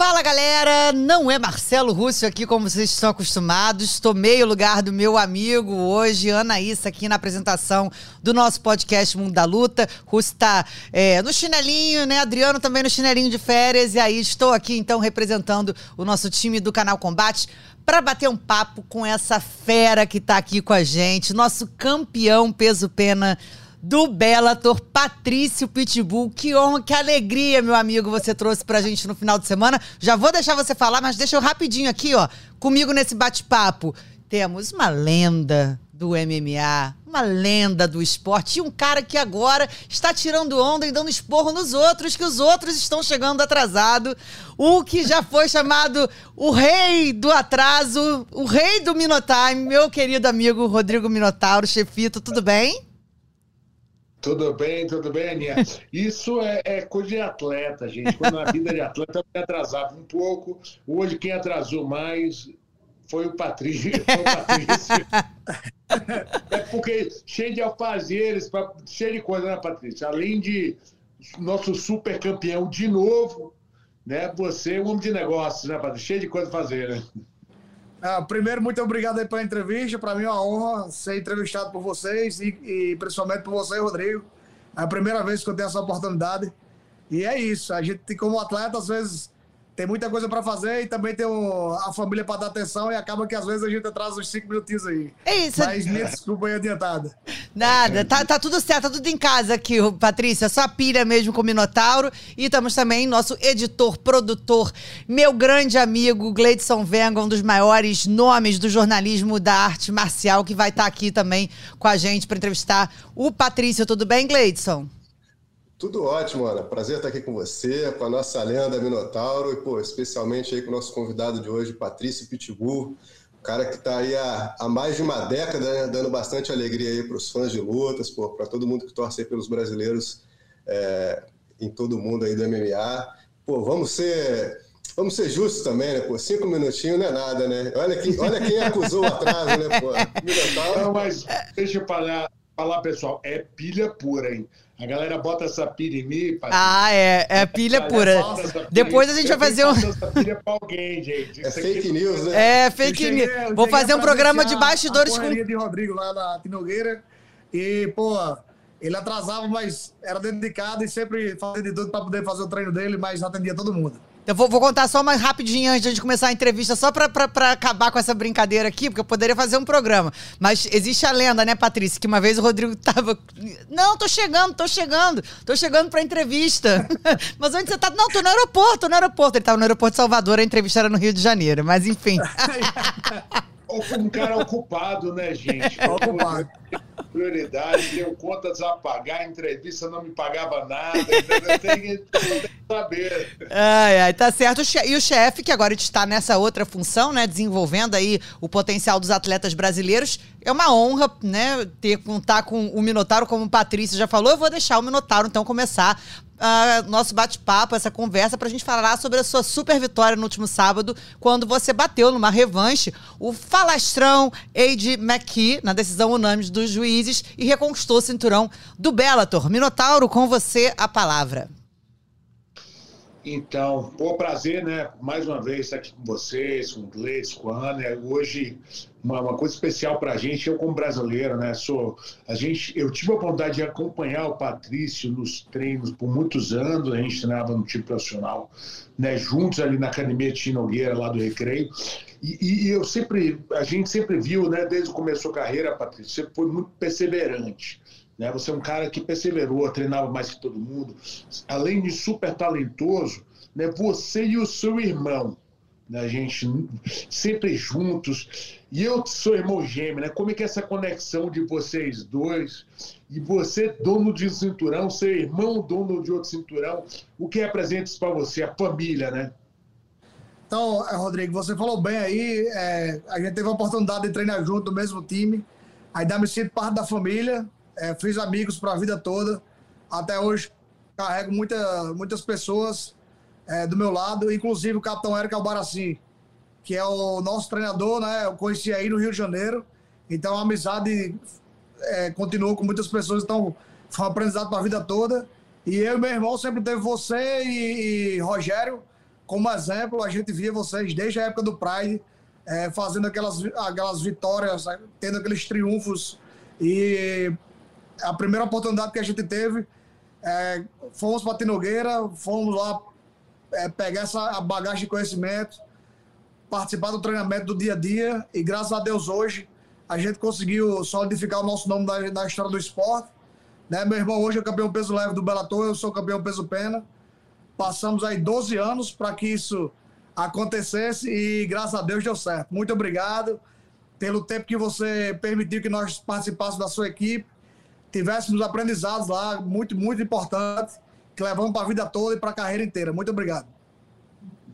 Fala galera, não é Marcelo Rússio aqui como vocês estão acostumados. Tomei o lugar do meu amigo hoje, Anaísa, aqui na apresentação do nosso podcast Mundo da Luta. Rússio tá é, no chinelinho, né? Adriano também no chinelinho de férias. E aí estou aqui então representando o nosso time do canal Combate para bater um papo com essa fera que tá aqui com a gente, nosso campeão peso pena do Bellator, Patrício Pitbull. Que honra, que alegria, meu amigo, você trouxe pra gente no final de semana. Já vou deixar você falar, mas deixa eu rapidinho aqui, ó, comigo nesse bate-papo. Temos uma lenda do MMA, uma lenda do esporte e um cara que agora está tirando onda e dando esporro nos outros, que os outros estão chegando atrasado. O que já foi chamado o rei do atraso, o rei do Minotime, meu querido amigo Rodrigo Minotauro, chefito, tudo bem? Tudo bem, tudo bem, Aninha. Isso é, é, coisa de atleta, gente. Quando a vida de atleta me atrasava um pouco. Hoje, quem atrasou mais foi o Patrício. Foi o Patrício. é porque cheio de alfazeres, cheio de coisa, né, Patrícia? Além de nosso super campeão de novo, né? Você é um homem de negócios, né, Patrícia? Cheio de coisa a fazer, né? Ah, primeiro, muito obrigado aí pela entrevista. Para mim é uma honra ser entrevistado por vocês e, e, principalmente por você, Rodrigo. É a primeira vez que eu tenho essa oportunidade. E é isso. A gente, como atleta, às vezes tem muita coisa para fazer e também tem um, a família para dar atenção e acaba que às vezes a gente atrasa uns cinco minutinhos aí. É isso. Mas me desculpa aí adiantada. Nada, tá, tá tudo certo, tá tudo em casa aqui, Patrícia. Só pilha mesmo com o Minotauro. E temos também nosso editor, produtor, meu grande amigo Gleidson Venga, um dos maiores nomes do jornalismo da arte marcial, que vai estar tá aqui também com a gente para entrevistar o Patrício. Tudo bem, Gleidson? Tudo ótimo, Ana. Prazer estar aqui com você, com a nossa lenda Minotauro e, pô, especialmente aí com o nosso convidado de hoje, Patrício Pitbull, um cara que está aí há, há, mais de uma década né, dando bastante alegria aí para os fãs de lutas, para todo mundo que torce pelos brasileiros é, em todo o mundo aí do MMA. Pô, vamos ser vamos ser justos também, né? Pô, cinco minutinhos não é nada, né? Olha quem, olha quem acusou o atraso, né? Pô, Minotauro. Não, mas deixa eu falar, falar, pessoal, é pilha pura, hein? A galera bota essa pilha em mim. Ah, é. É pilha pura. Depois a gente vai fazer um. Essa pilha pra alguém, gente. É fake news, né? É, fake news. Vou fazer um programa de bastidores com. de Rodrigo lá na Tinogueira. E, pô, ele atrasava, mas era dedicado e sempre fazia de tudo para poder fazer o treino dele, mas atendia todo mundo. Eu vou, vou, contar só mais rapidinho antes de começar a entrevista, só pra, pra, pra, acabar com essa brincadeira aqui, porque eu poderia fazer um programa. Mas existe a lenda, né, Patrícia, que uma vez o Rodrigo tava. Não, tô chegando, tô chegando, tô chegando pra entrevista. mas onde você tá? Não, tô no aeroporto, tô no aeroporto. Ele tava no aeroporto de Salvador, a entrevista era no Rio de Janeiro, mas enfim. um cara ocupado, né, gente? Ocupado. Prioridade, deu contas a pagar, a entrevista não me pagava nada, tem, que saber. Ai, ai, tá certo. E o chefe, que agora está nessa outra função, né, desenvolvendo aí o potencial dos atletas brasileiros, é uma honra, né, ter contar com o Minotauro, como o Patrícia já falou. Eu vou deixar o Minotauro, então, começar uh, nosso bate-papo, essa conversa, para a gente falar sobre a sua super vitória no último sábado, quando você bateu numa revanche o falastrão Age McKee, na decisão unânime dos juízes, e reconquistou o cinturão do Bellator. Minotauro, com você a palavra. Então, pô, prazer, né? Mais uma vez estar aqui com vocês, com o Gleice, com a Ana. Hoje, uma, uma coisa especial para a gente, eu como brasileiro, né? Sou, a gente, eu tive a oportunidade de acompanhar o Patrício nos treinos por muitos anos, a gente treinava no time profissional, né? Juntos ali na academia de Nogueira, lá do Recreio. E, e, eu sempre, a gente sempre viu, né? Desde que começou a carreira, Patrício, você foi muito perseverante né? Você é um cara que perseverou, treinava mais que todo mundo. Além de super talentoso, né? você e o seu irmão, né? a gente sempre juntos. E eu sou irmão gêmeo, né? Como é que é essa conexão de vocês dois? E você, dono de um cinturão, seu irmão, dono de outro cinturão, o que representa isso para você? A família, né? Então, é, Rodrigo, você falou bem aí, é, a gente teve a oportunidade de treinar junto no mesmo time, ainda me sinto parte da família, é, fiz amigos para a vida toda. Até hoje, carrego muita, muitas pessoas é, do meu lado, inclusive o capitão Érico Albaracin, que é o nosso treinador, né? Eu conheci aí no Rio de Janeiro. Então a amizade é, continuou com muitas pessoas, então foi um aprendizado para a vida toda. E eu e meu irmão sempre teve você e, e Rogério como exemplo. A gente via vocês desde a época do Pride, é, fazendo aquelas, aquelas vitórias, tendo aqueles triunfos. E a primeira oportunidade que a gente teve, é, fomos para Tinogueira, fomos lá é, pegar essa bagagem de conhecimento, participar do treinamento do dia a dia. E graças a Deus hoje a gente conseguiu solidificar o nosso nome na, na história do esporte né? Meu irmão hoje é campeão peso leve do Bellator, eu sou campeão peso pena. Passamos aí 12 anos para que isso acontecesse e graças a Deus deu certo. Muito obrigado pelo tempo que você permitiu que nós participássemos da sua equipe, tivéssemos aprendizados lá, muito, muito importante, que levamos para a vida toda e para a carreira inteira. Muito obrigado.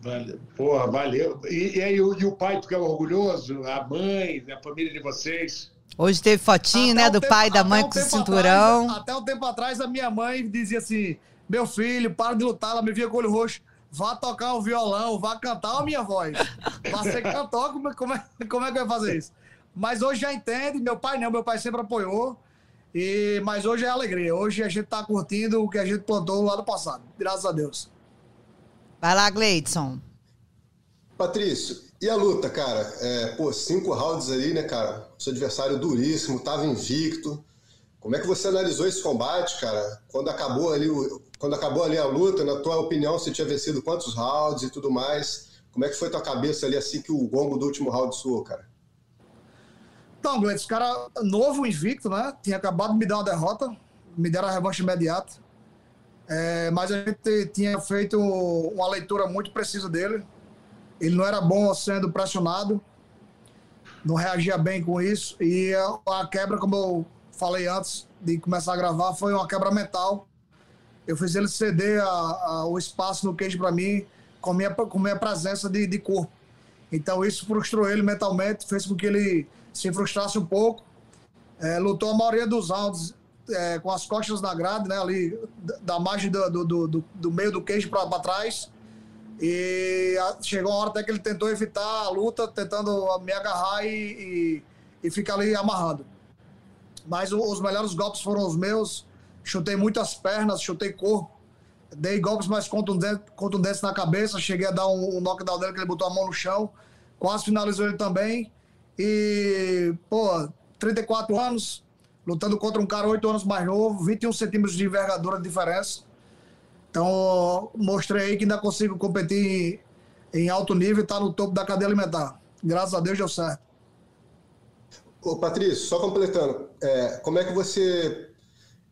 Valeu. Porra, valeu. E, e aí, o, e o pai, tu que é orgulhoso, a mãe, a família de vocês? Hoje teve fotinho, até né, do tempo, pai e da mãe um com o cinturão. Atrás, até um tempo atrás, a minha mãe dizia assim: meu filho, para de lutar, ela me via com o olho roxo. Vá tocar o violão, vá cantar a minha voz. Você cantou, como, como, é, como é que vai fazer isso? Mas hoje já entende, meu pai não, meu pai sempre apoiou. E, mas hoje é alegria. Hoje a gente está curtindo o que a gente plantou lá no passado. Graças a Deus. Vai lá, Gleidson. Patrício, e a luta, cara? É, pô, cinco rounds ali, né, cara? Seu adversário duríssimo, tava invicto. Como é que você analisou esse combate, cara? Quando acabou ali, quando acabou ali a luta, na tua opinião, você tinha vencido quantos rounds e tudo mais? Como é que foi tua cabeça ali assim que o gongo do último round soou, cara? Então, Glenn, cara novo, invicto, né? Tinha acabado de me dar uma derrota, me deram a revanche imediata. É, mas a gente tinha feito uma leitura muito precisa dele ele não era bom sendo pressionado, não reagia bem com isso. E a quebra, como eu falei antes de começar a gravar, foi uma quebra mental. Eu fiz ele ceder a, a, o espaço no queijo para mim com minha, com minha presença de, de corpo. Então isso frustrou ele mentalmente, fez com que ele se frustrasse um pouco. É, lutou a maioria dos rounds é, com as costas na grade, né, ali da margem do, do, do, do meio do queijo para trás. E chegou uma hora até que ele tentou evitar a luta, tentando me agarrar e, e, e ficar ali amarrado. Mas os melhores golpes foram os meus. Chutei muitas pernas, chutei corpo. Dei golpes mais contundentes, contundentes na cabeça. Cheguei a dar um, um knockdown dele, que ele botou a mão no chão. Quase finalizou ele também. E, pô, 34 anos, lutando contra um cara 8 anos mais novo, 21 centímetros de envergadura de diferença. Então, mostrei que ainda consigo competir em alto nível e estar tá no topo da cadeia alimentar. Graças a Deus deu certo. Ô, Patrício, só completando, é, como é que você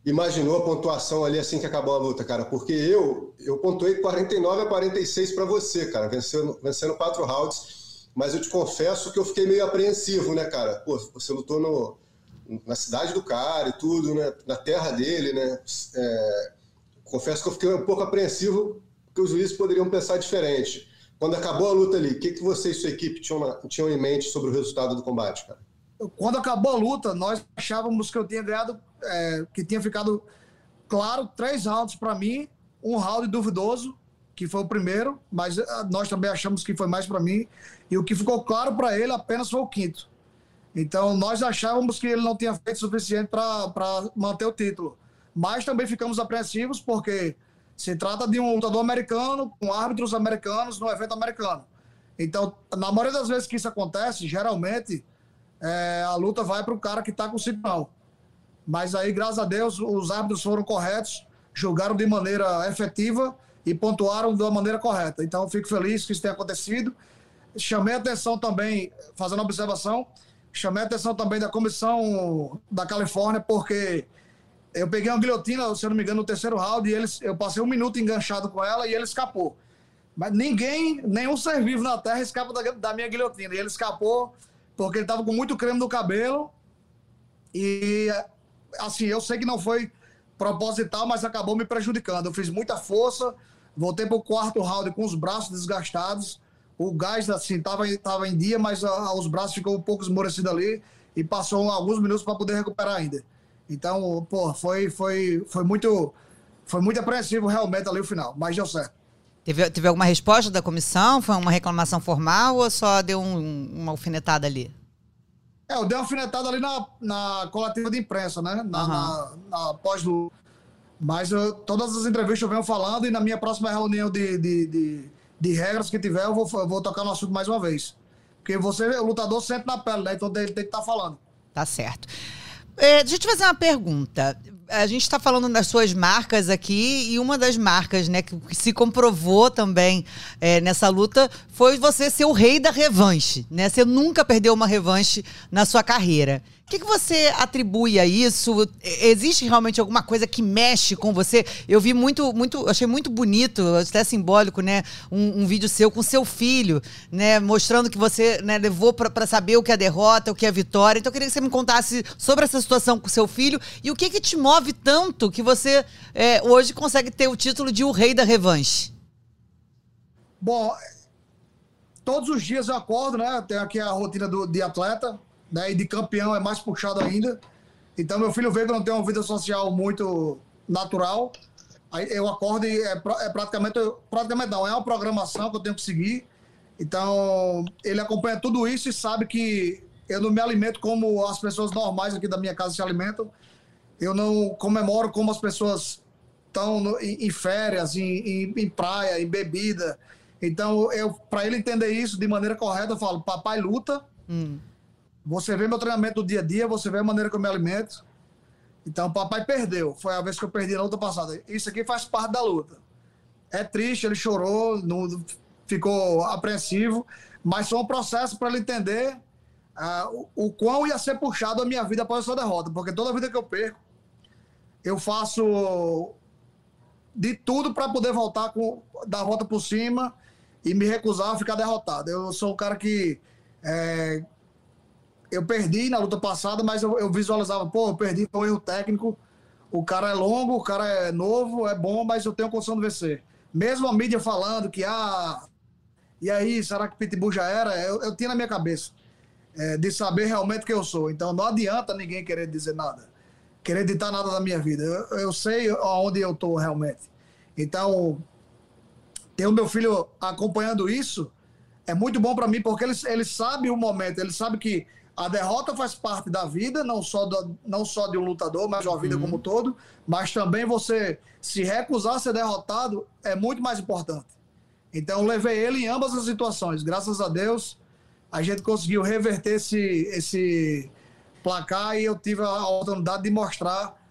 imaginou a pontuação ali assim que acabou a luta, cara? Porque eu, eu pontuei 49 a 46 para você, cara, vencendo, vencendo quatro rounds. Mas eu te confesso que eu fiquei meio apreensivo, né, cara? Pô, você lutou no, na cidade do cara e tudo, né? Na terra dele, né? É, confesso que eu fiquei um pouco apreensivo, porque os juízes poderiam pensar diferente. Quando acabou a luta ali, o que, que você e sua equipe tinham, tinham em mente sobre o resultado do combate, cara? Quando acabou a luta, nós achávamos que eu tinha ganhado, é, que tinha ficado claro, três rounds para mim, um round duvidoso, que foi o primeiro, mas é, nós também achamos que foi mais para mim, e o que ficou claro para ele apenas foi o quinto. Então, nós achávamos que ele não tinha feito suficiente para manter o título mas também ficamos apreensivos porque se trata de um lutador americano com árbitros americanos no evento americano. Então, na maioria das vezes que isso acontece, geralmente é, a luta vai para o cara que está com o cinturão. Mas aí, graças a Deus, os árbitros foram corretos, julgaram de maneira efetiva e pontuaram da maneira correta. Então, fico feliz que isso tenha acontecido. Chamei a atenção também, fazendo observação, chamei a atenção também da comissão da Califórnia, porque eu peguei uma guilhotina, se eu não me engano, no terceiro round, e eles, eu passei um minuto enganchado com ela e ele escapou. Mas ninguém, nenhum ser vivo na Terra escapa da, da minha guilhotina. E ele escapou porque ele estava com muito creme no cabelo. E, assim, eu sei que não foi proposital, mas acabou me prejudicando. Eu fiz muita força, voltei para o quarto round com os braços desgastados. O gás, assim, estava tava em dia, mas a, os braços ficou um pouco esmorecido ali. E passou alguns minutos para poder recuperar ainda. Então, pô, foi, foi, foi muito foi muito apreensivo realmente ali o final, mas deu certo. Teve, teve alguma resposta da comissão? Foi uma reclamação formal ou só deu um, uma alfinetada ali? É, eu dei uma alfinetada ali na, na coletiva de imprensa, né? Na, uhum. na, na pós-luta. Mas eu, todas as entrevistas eu venho falando e na minha próxima reunião de, de, de, de regras que tiver, eu vou, eu vou tocar no assunto mais uma vez. Porque você, o lutador, sente na pele, né? Então ele tem que estar tá falando. Tá certo. É, deixa eu te fazer uma pergunta a gente está falando das suas marcas aqui e uma das marcas, né, que se comprovou também é, nessa luta foi você ser o rei da revanche, né? Você nunca perdeu uma revanche na sua carreira. O que, que, você atribui a isso? Existe realmente alguma coisa que mexe com você? Eu vi muito, muito, achei muito bonito, até simbólico, né? Um, um vídeo seu com seu filho, né? Mostrando que você né, levou para saber o que é derrota, o que é vitória. Então eu queria que você me contasse sobre essa situação com seu filho e o que que te move tanto que você é, hoje consegue ter o título de o rei da revanche. Bom, todos os dias eu acordo, né? Tenho aqui a rotina do, de atleta né? E de campeão é mais puxado ainda. Então, meu filho vê que eu não tenho uma vida social muito natural. Aí eu acordo e é, é praticamente, praticamente não, é uma programação que eu tenho que seguir. Então, ele acompanha tudo isso e sabe que eu não me alimento como as pessoas normais aqui da minha casa se alimentam. Eu não comemoro como as pessoas estão em, em, férias, em, em, em, praia, em bebida. Então, eu para ele entender isso de maneira correta, eu falo: papai luta. Hum. Você vê meu treinamento do dia a dia, você vê a maneira que eu me alimento. Então, papai perdeu. Foi a vez que eu perdi na luta passada. Isso aqui faz parte da luta. É triste, ele chorou, não, ficou apreensivo, mas foi um processo para ele entender uh, o, o quão ia ser puxado a minha vida após essa derrota. Porque toda vida que eu perco, eu faço de tudo para poder voltar com dar a volta por cima e me recusar a ficar derrotado. Eu sou o cara que é, eu perdi na luta passada, mas eu, eu visualizava, pô, eu perdi foi um erro técnico. O cara é longo, o cara é novo, é bom, mas eu tenho condição de vencer. Mesmo a mídia falando que, ah, e aí, será que Pitbull já era? Eu, eu tinha na minha cabeça é, de saber realmente quem eu sou. Então não adianta ninguém querer dizer nada, querer ditar nada da minha vida. Eu, eu sei aonde eu estou realmente. Então, ter o meu filho acompanhando isso é muito bom para mim, porque ele, ele sabe o momento, ele sabe que a derrota faz parte da vida, não só, do, não só de um lutador, mas de uma vida uhum. como um todo. Mas também você se recusar a ser derrotado é muito mais importante. Então, eu levei ele em ambas as situações. Graças a Deus, a gente conseguiu reverter esse, esse placar e eu tive a oportunidade de mostrar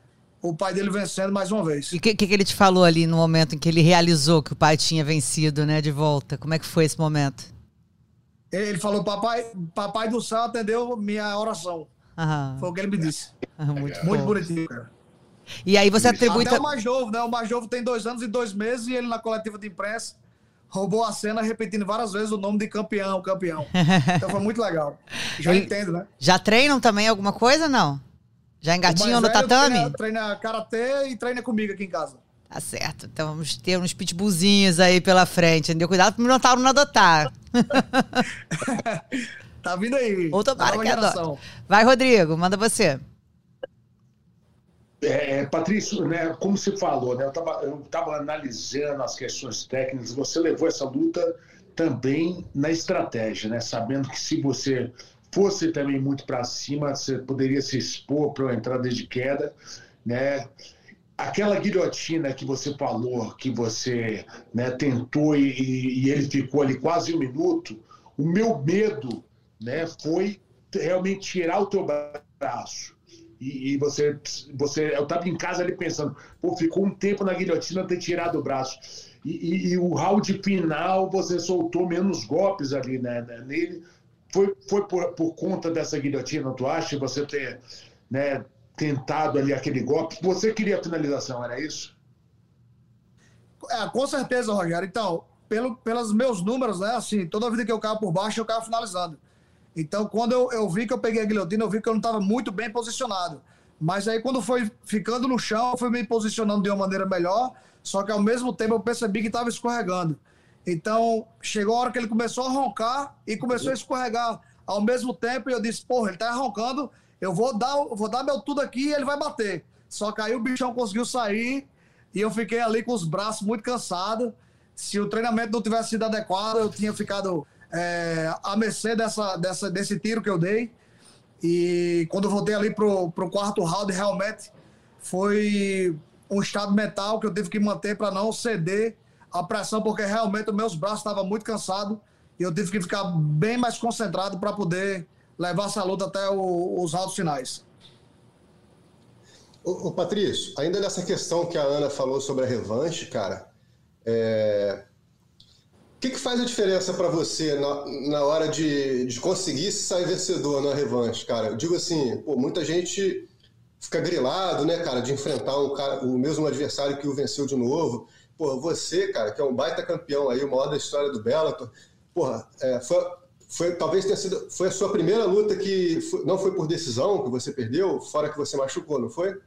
o pai dele vencendo mais uma vez. E o que, que, ele te falou ali no momento em que ele realizou que o pai tinha vencido, né, de volta? Como é que foi esse momento? Ele falou, papai, papai do céu atendeu minha oração. Aham. Foi o que ele me disse. muito, muito bonitinho, cara. E aí você atribui... Até o mais novo, né? O mais novo tem dois anos e dois meses e ele na coletiva de imprensa roubou a cena repetindo várias vezes o nome de campeão, campeão. Então foi muito legal. Já ele... entendo, né? Já treinam também alguma coisa, não? Já engatinham no tatame? Treina, treina karatê e treina comigo aqui em casa. Tá certo. Então vamos ter uns pitbullzinhos aí pela frente, entendeu? Cuidado pro Minotauro não adotar. tá vindo aí. Outra tá que adota. Vai, Rodrigo, manda você. É, Patrício, né, como você falou, né, eu estava analisando as questões técnicas, você levou essa luta também na estratégia, né, sabendo que se você fosse também muito para cima, você poderia se expor para uma entrada de queda, né? Aquela guilhotina que você falou, que você né, tentou e, e, ele ficou ali quase um minuto, o meu medo né, foi realmente tirar o teu braço. E, e você, você, eu estava em casa ali pensando, pô, ficou um tempo na guilhotina ter tirado o braço. E, e, o round final você soltou menos golpes ali né, né nele. Foi, foi por, por conta dessa guilhotina, tu acha? Você ter né, tentado ali aquele golpe. Você queria a finalização, era isso? É, com certeza, Rogério. Então, pelo, pelos meus números, né? Assim, toda vida que eu caio por baixo, eu caio finalizando. Então, quando eu, eu vi que eu peguei a guilhotina, eu vi que eu não estava muito bem posicionado. Mas aí, quando foi ficando no chão, eu fui me posicionando de uma maneira melhor. Só que ao mesmo tempo eu percebi que estava escorregando. Então, chegou a hora que ele começou a roncar e começou a escorregar ao mesmo tempo. E eu disse: Porra, ele está roncando eu vou dar, vou dar meu tudo aqui e ele vai bater. Só que aí o bichão conseguiu sair e eu fiquei ali com os braços muito cansados. Se o treinamento não tivesse sido adequado, eu tinha ficado é, mercê dessa, dessa, desse tiro que eu dei. E quando eu voltei ali pro, pro quarto round, realmente foi um estado mental que eu tive que manter para não ceder à pressão, porque realmente os meus braços estavam muito cansados e eu tive que ficar bem mais concentrado para poder levar essa luta até o, os rounds finais. Ô, Patrício, ainda nessa questão que a Ana falou sobre a revanche, cara, é... o que, que faz a diferença para você na, na hora de, de conseguir sair vencedor na revanche, cara? Eu digo assim, pô, muita gente fica grilado, né, cara, de enfrentar um cara, o mesmo adversário que o venceu de novo. Pô, você, cara, que é um baita campeão aí, o maior da história do Bellator, porra, é, foi, foi, talvez tenha sido, foi a sua primeira luta que foi, não foi por decisão que você perdeu, fora que você machucou, não foi?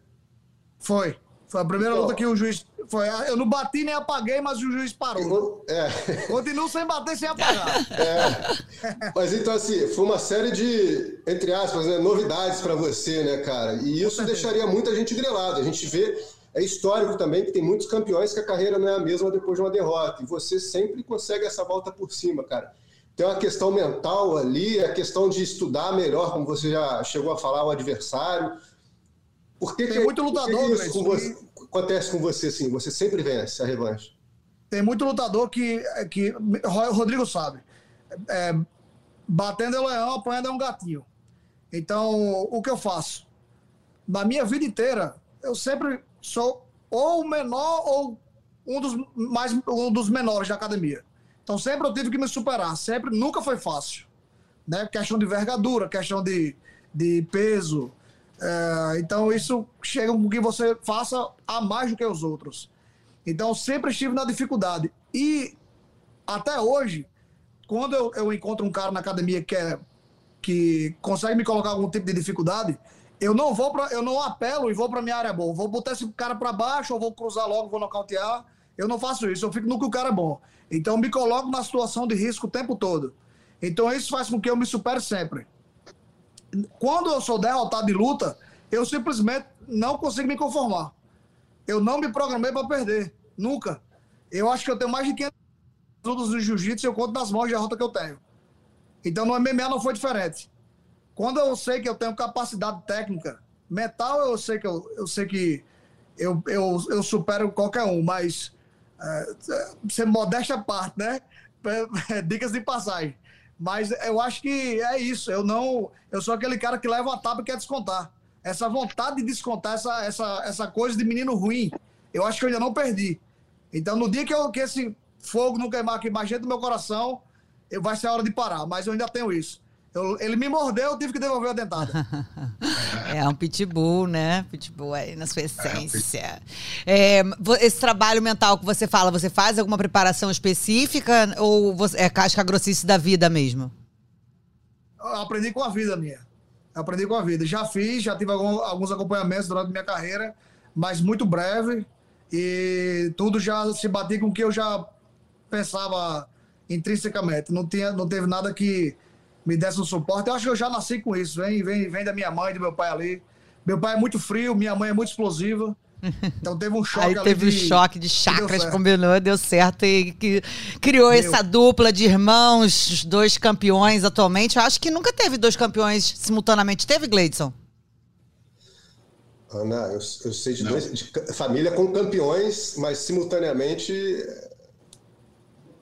Foi. Foi a primeira então, luta que o juiz. Foi, eu não bati nem apaguei, mas o juiz parou. É. Continuo sem bater sem apagar. É. Mas então, assim, foi uma série de, entre aspas, né, novidades para você, né, cara? E isso deixaria muita gente grilada. A gente vê, é histórico também, que tem muitos campeões que a carreira não é a mesma depois de uma derrota. E você sempre consegue essa volta por cima, cara. Tem uma questão mental ali, a questão de estudar melhor, como você já chegou a falar, o adversário por que, tem que, muito lutador, que isso com você, acontece com você assim? Você sempre vence a revanche. Tem muito lutador que, que o Rodrigo sabe. É, batendo é leão, apanhando é um gatinho. Então, o que eu faço? Na minha vida inteira, eu sempre sou ou o menor ou um dos, mais, um dos menores da academia. Então, sempre eu tive que me superar. Sempre, nunca foi fácil. Né? Questão de envergadura, questão de, de peso, é, então, isso chega com que você faça a mais do que os outros. Então, sempre estive na dificuldade. E até hoje, quando eu, eu encontro um cara na academia que, é, que consegue me colocar algum tipo de dificuldade, eu não vou para eu não apelo e vou para minha área boa. Vou botar esse cara para baixo, ou vou cruzar logo, vou nocautear. Eu não faço isso, eu fico no que o cara é bom. Então, me coloco na situação de risco o tempo todo. Então, isso faz com que eu me supere sempre quando eu sou derrotado de luta, eu simplesmente não consigo me conformar. Eu não me programei para perder. Nunca. Eu acho que eu tenho mais de 500 lutas no jiu-jitsu e eu conto nas mãos de derrota que eu tenho. Então no MMA não foi diferente. Quando eu sei que eu tenho capacidade técnica, mental eu sei que eu, eu sei que eu, eu, eu supero qualquer um, mas ser modesta à parte, né? Dicas de passagem. Mas eu acho que é isso. Eu não. Eu sou aquele cara que leva a tábua e quer descontar. Essa vontade de descontar, essa, essa, essa coisa de menino ruim, eu acho que eu ainda não perdi. Então, no dia que, eu, que esse fogo não queimar aqui mais dentro do meu coração, eu, vai ser a hora de parar. Mas eu ainda tenho isso. Eu, ele me mordeu, eu tive que devolver a dentada. é um pitbull, né? Pitbull aí na sua essência. É, esse trabalho mental que você fala, você faz alguma preparação específica ou você, é casca grossice da vida mesmo? Eu aprendi com a vida minha. Eu aprendi com a vida. Já fiz, já tive alguns acompanhamentos durante minha carreira, mas muito breve. E tudo já se batia com o que eu já pensava intrinsecamente. Não, tinha, não teve nada que me desse um suporte. Eu acho que eu já nasci com isso. Vem, vem, vem da minha mãe, do meu pai ali. Meu pai é muito frio, minha mãe é muito explosiva. Então teve um choque Aí teve um choque de chakras, combinou, deu certo e que criou Meu. essa dupla de irmãos, dois campeões atualmente. Eu acho que nunca teve dois campeões simultaneamente. Teve, Gleidson? Ana, eu, eu sei de, dois, de família com campeões, mas simultaneamente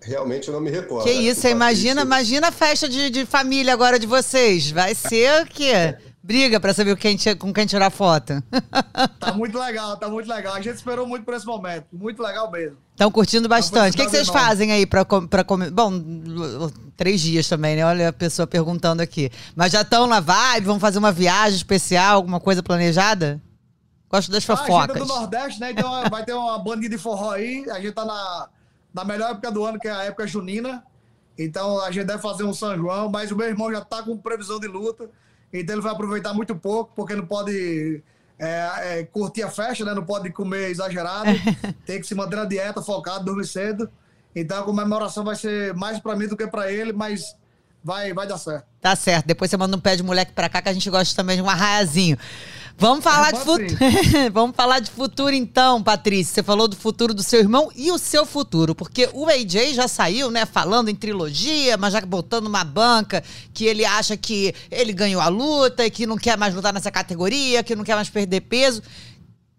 realmente eu não me recordo. Que isso, você imagina, imagina a festa de, de família agora de vocês. Vai ser o quê? Briga para saber quem, com quem tirar foto. Tá muito legal, tá muito legal. A gente esperou muito por esse momento. Muito legal mesmo. Estão curtindo bastante. O que, que vocês fazem aí para comer? Bom, três dias também, né? Olha a pessoa perguntando aqui. Mas já estão na vibe? Vão fazer uma viagem especial, alguma coisa planejada? Gosto das fofocas. Ah, a gente é do Nordeste, né? Então vai ter uma bandinha de forró aí. A gente tá na na melhor época do ano, que é a época junina. Então a gente deve fazer um São João, mas o meu irmão já está com previsão de luta, então ele vai aproveitar muito pouco, porque não pode é, é, curtir a festa, né? Não pode comer exagerado, tem que se manter na dieta, focado, dormir cedo. Então a comemoração vai ser mais para mim do que para ele, mas vai, vai dar certo. Tá certo. Depois você manda um pé de moleque para cá que a gente gosta também de um arraiazinho. Vamos falar de futuro. Vamos falar de futuro então, Patrícia. Você falou do futuro do seu irmão e o seu futuro, porque o AJ já saiu, né, falando em trilogia, mas já botando uma banca que ele acha que ele ganhou a luta e que não quer mais lutar nessa categoria, que não quer mais perder peso.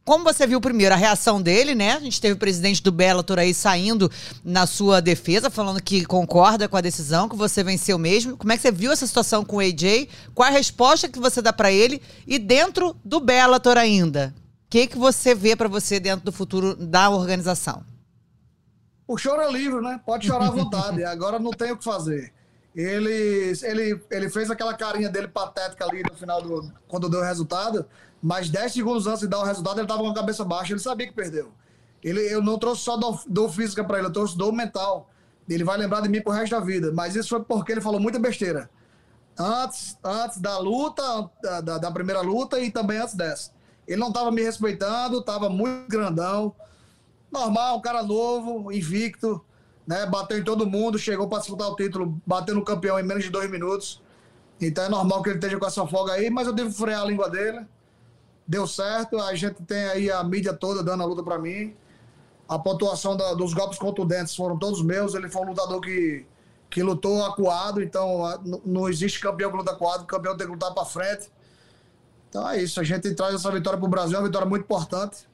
Como você viu primeiro a reação dele, né? A gente teve o presidente do Bellator aí saindo na sua defesa, falando que concorda com a decisão, que você venceu mesmo. Como é que você viu essa situação com o AJ? Qual a resposta que você dá para ele? E dentro do Bellator ainda, o que, que você vê para você dentro do futuro da organização? O choro é livre, né? Pode chorar à vontade. Agora não tem o que fazer. Ele, ele, ele fez aquela carinha dele patética ali no final do. quando deu o resultado mas 10 segundos antes de dar o resultado, ele estava com a cabeça baixa, ele sabia que perdeu. Ele, eu não trouxe só dor, dor física para ele, eu trouxe dor mental. Ele vai lembrar de mim pro resto da vida. Mas isso foi porque ele falou muita besteira. Antes, antes da luta, da, da, primeira luta e também antes dessa. Ele não estava me respeitando, estava muito grandão. Normal, um cara novo, invicto, né? Bateu em todo mundo, chegou para disputar o título, bateu no campeão em menos de dois minutos. Então é normal que ele esteja com essa folga aí, mas eu devo frear a língua dele deu certo. A gente tem aí a mídia toda dando a luta para mim. A pontuação da, dos golpes contundentes foram todos meus. Ele foi um lutador que, que lutou acuado, então não existe campeão que luta acuado, campeão tem que lutar para frente. Então é isso, a gente traz essa vitória para o Brasil, é uma vitória muito importante.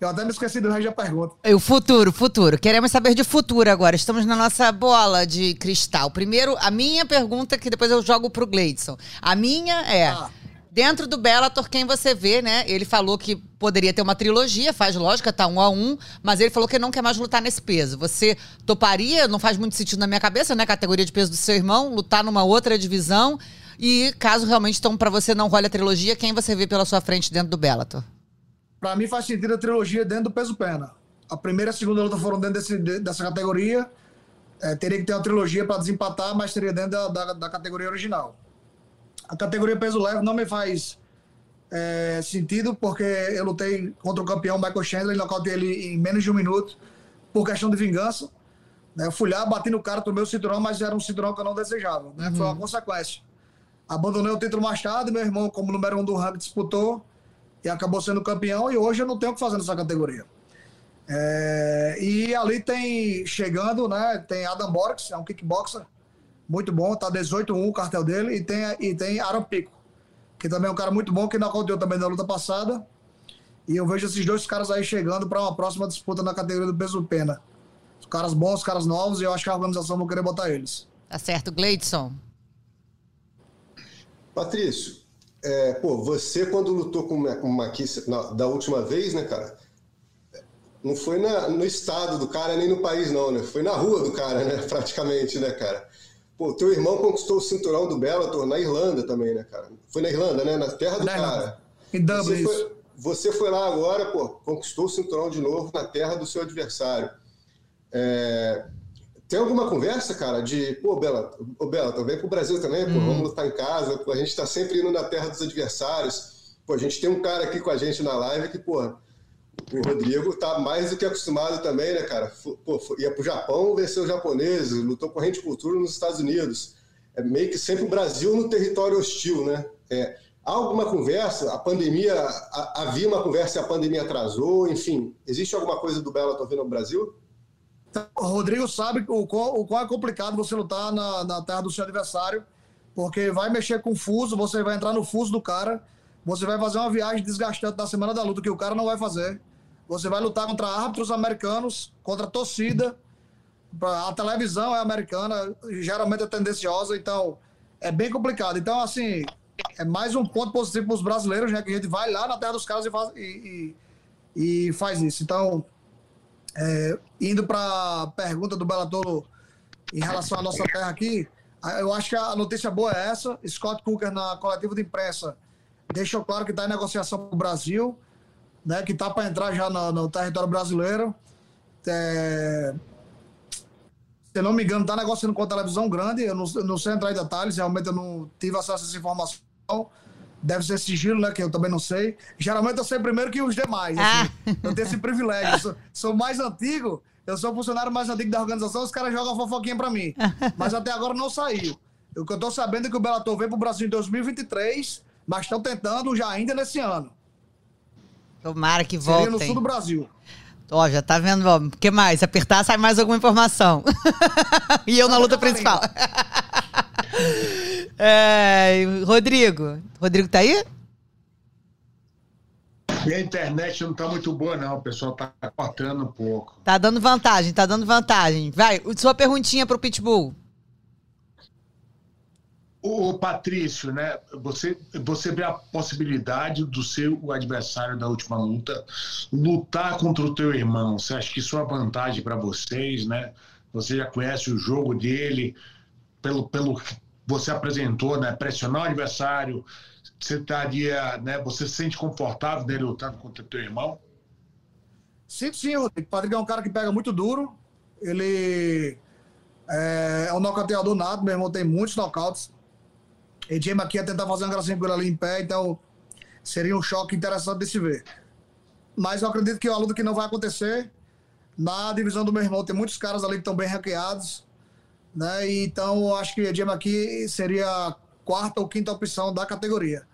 Eu até me esqueci do resto da pergunta. O futuro, futuro. Queremos saber de futuro agora. Estamos na nossa bola de cristal. Primeiro, a minha pergunta, que depois eu jogo pro Gleidson. A minha é. Ah Dentro do Bellator, quem você vê, né? Ele falou que poderia ter uma trilogia, faz lógica, tá um a um, mas ele falou que não quer mais lutar nesse peso. Você toparia, não faz muito sentido na minha cabeça, né? Categoria de peso do seu irmão, lutar numa outra divisão. E caso realmente, então, para você não role a trilogia, quem você vê pela sua frente dentro do Bellator? Para mim faz sentido a trilogia dentro do peso pena. A primeira e a segunda luta foram dentro desse, dessa categoria. É, teria que ter uma trilogia para desempatar, mas seria dentro da, da, da categoria original. A categoria peso leve não me faz é, sentido, porque eu lutei contra o campeão Michael Chandler nocauteei ele em menos de um minuto, por questão de vingança. Né? Eu fui lá, bati no cara, tomei o cinturão, mas era um cinturão que eu não desejava. Né? Uhum. Foi uma consequência. Abandonei o título tarde, meu irmão, como número um do ranking, disputou e acabou sendo campeão, e hoje eu não tenho o que fazer nessa categoria. É, e ali tem, chegando, né, tem Adam Borges, é um kickboxer, muito bom, tá 18-1 o cartel dele, e tem, e tem Aaron Pico, que também é um cara muito bom, que nocauteou também na luta passada. E eu vejo esses dois caras aí chegando para uma próxima disputa na categoria do peso pena. Os caras bons, caras novos, e eu acho que a organização vai querer botar eles. Tá certo, Gleidson. Patrício, é, pô, você quando lutou com o Maquis da última vez, né, cara? Não foi na, no estado do cara, nem no país, não, né? Foi na rua do cara, né? Praticamente, né, cara? Pô, teu irmão conquistou o cinturão do Bellator na Irlanda também, né, cara? Foi na Irlanda, né? Na terra do na cara. Irlanda. Em Dublin. Você foi, você foi lá agora, pô, conquistou o cinturão de novo na terra do seu adversário. É... Tem alguma conversa, cara, de, pô, Bela, ô Bela, vem pro Brasil também, pô, hum. vamos lutar em casa, pô, a gente tá sempre indo na terra dos adversários. Pô, a gente tem um cara aqui com a gente na live que, pô, o Rodrigo tá mais do que acostumado também, né, cara? Pô, ia pro Japão, venceu os japoneses, lutou com rente cultura nos Estados Unidos. É meio que sempre o Brasil no território hostil, né? É, há alguma conversa? A pandemia, havia uma conversa e a pandemia atrasou? Enfim, existe alguma coisa do Bellator vindo no Brasil? O Rodrigo sabe o qual, o qual é complicado você lutar na, na terra do seu adversário, porque vai mexer com o fuso, você vai entrar no fuso do cara, você vai fazer uma viagem desgastante na semana da luta que o cara não vai fazer. Você vai lutar contra árbitros americanos, contra a torcida. A televisão é americana, geralmente é tendenciosa, então é bem complicado. Então, assim, é mais um ponto positivo para os brasileiros, né? Que a gente vai lá na terra dos caras e faz, e, e, e faz isso. Então, é, indo para a pergunta do Bellator em relação à nossa terra aqui, eu acho que a notícia boa é essa. Scott Cooker, na coletiva de imprensa, deixou claro que está em negociação com o Brasil, né, que está para entrar já no, no território brasileiro. É, se eu não me engano, está negociando com a televisão grande. Eu não, eu não, sei entrar em detalhes, realmente eu não tive acesso a essa informação. Deve ser sigilo, né? Que eu também não sei. Geralmente eu sei primeiro que os demais. Assim, ah. Eu tenho esse privilégio. Sou, sou, mais antigo, eu sou o funcionário mais antigo da organização, os caras jogam fofoquinha para mim. Mas até agora não saiu. O que eu tô sabendo é que o Bellator veio pro Brasil em 2023 mas estão tentando já ainda nesse ano. Tomara que Seria voltem. no sul do Brasil. Ó, já tá vendo, ó, o que mais? Se apertar, sai mais alguma informação. e eu na luta principal. é, Rodrigo. Rodrigo tá aí? E a internet não tá muito boa, não. O pessoal tá cortando um pouco. Tá dando vantagem, tá dando vantagem. Vai, sua perguntinha pro Pitbull. Ô, Patrício, né? Você, você vê a possibilidade do seu adversário da última luta lutar contra o teu irmão. Você acha que isso é uma vantagem para vocês, né? Você já conhece o jogo dele, pelo, pelo que você apresentou, né? Pressionar o adversário. Você estaria, né? Você se sente confortável dele lutando contra o teu irmão? Sim, sim, Rodrigo. O Patrick é um cara que pega muito duro. Ele é, é um nocauteador nato. Meu irmão tem muitos nocautes. James aqui ia tentar fazer uma gracinha por ali em pé, então seria um choque interessante de se ver. Mas eu acredito que é uma luta que não vai acontecer. Na divisão do meu irmão tem muitos caras ali que estão bem ranqueados. Né? Então acho que James aqui seria a quarta ou quinta opção da categoria.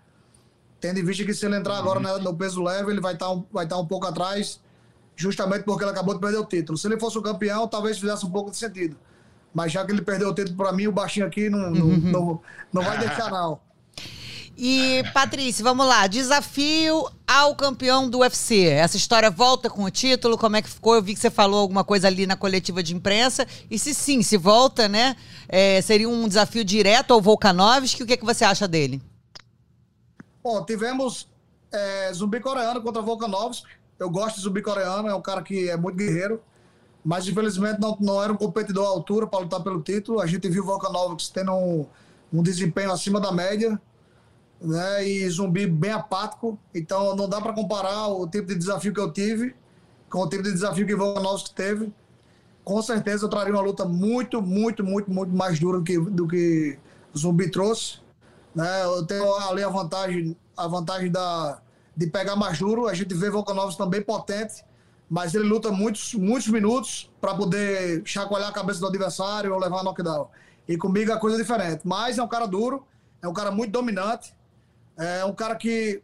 Tendo em vista que se ele entrar agora né, no peso leve, ele vai estar um, vai estar um pouco atrás, justamente porque ele acabou de perder o título. Se ele fosse o campeão, talvez fizesse um pouco de sentido. Mas já que ele perdeu o título para mim, o baixinho aqui não, não, não, não vai deixar, não. E, Patrícia, vamos lá. Desafio ao campeão do UFC. Essa história volta com o título? Como é que ficou? Eu vi que você falou alguma coisa ali na coletiva de imprensa. E se sim, se volta, né? É, seria um desafio direto ao Volkanovski. O que, é que você acha dele? Bom, tivemos é, zumbi coreano contra Volkanovski. Eu gosto de zumbi coreano, é um cara que é muito guerreiro. Mas infelizmente não, não era um competidor à altura para lutar pelo título. A gente viu o Volkanovski tendo um, um desempenho acima da média né? E zumbi bem apático. Então não dá para comparar o tipo de desafio que eu tive com o tipo de desafio que o Volkanovski teve. Com certeza eu traria uma luta muito, muito, muito, muito mais dura do que, do que o zumbi trouxe. Né? Eu tenho ali a vantagem, a vantagem da, de pegar mais duro. A gente vê Volkanovski também potente, mas ele luta muitos, muitos minutos para poder chacoalhar a cabeça do adversário ou levar a knockdown. E comigo a coisa é diferente. Mas é um cara duro, é um cara muito dominante. É um cara que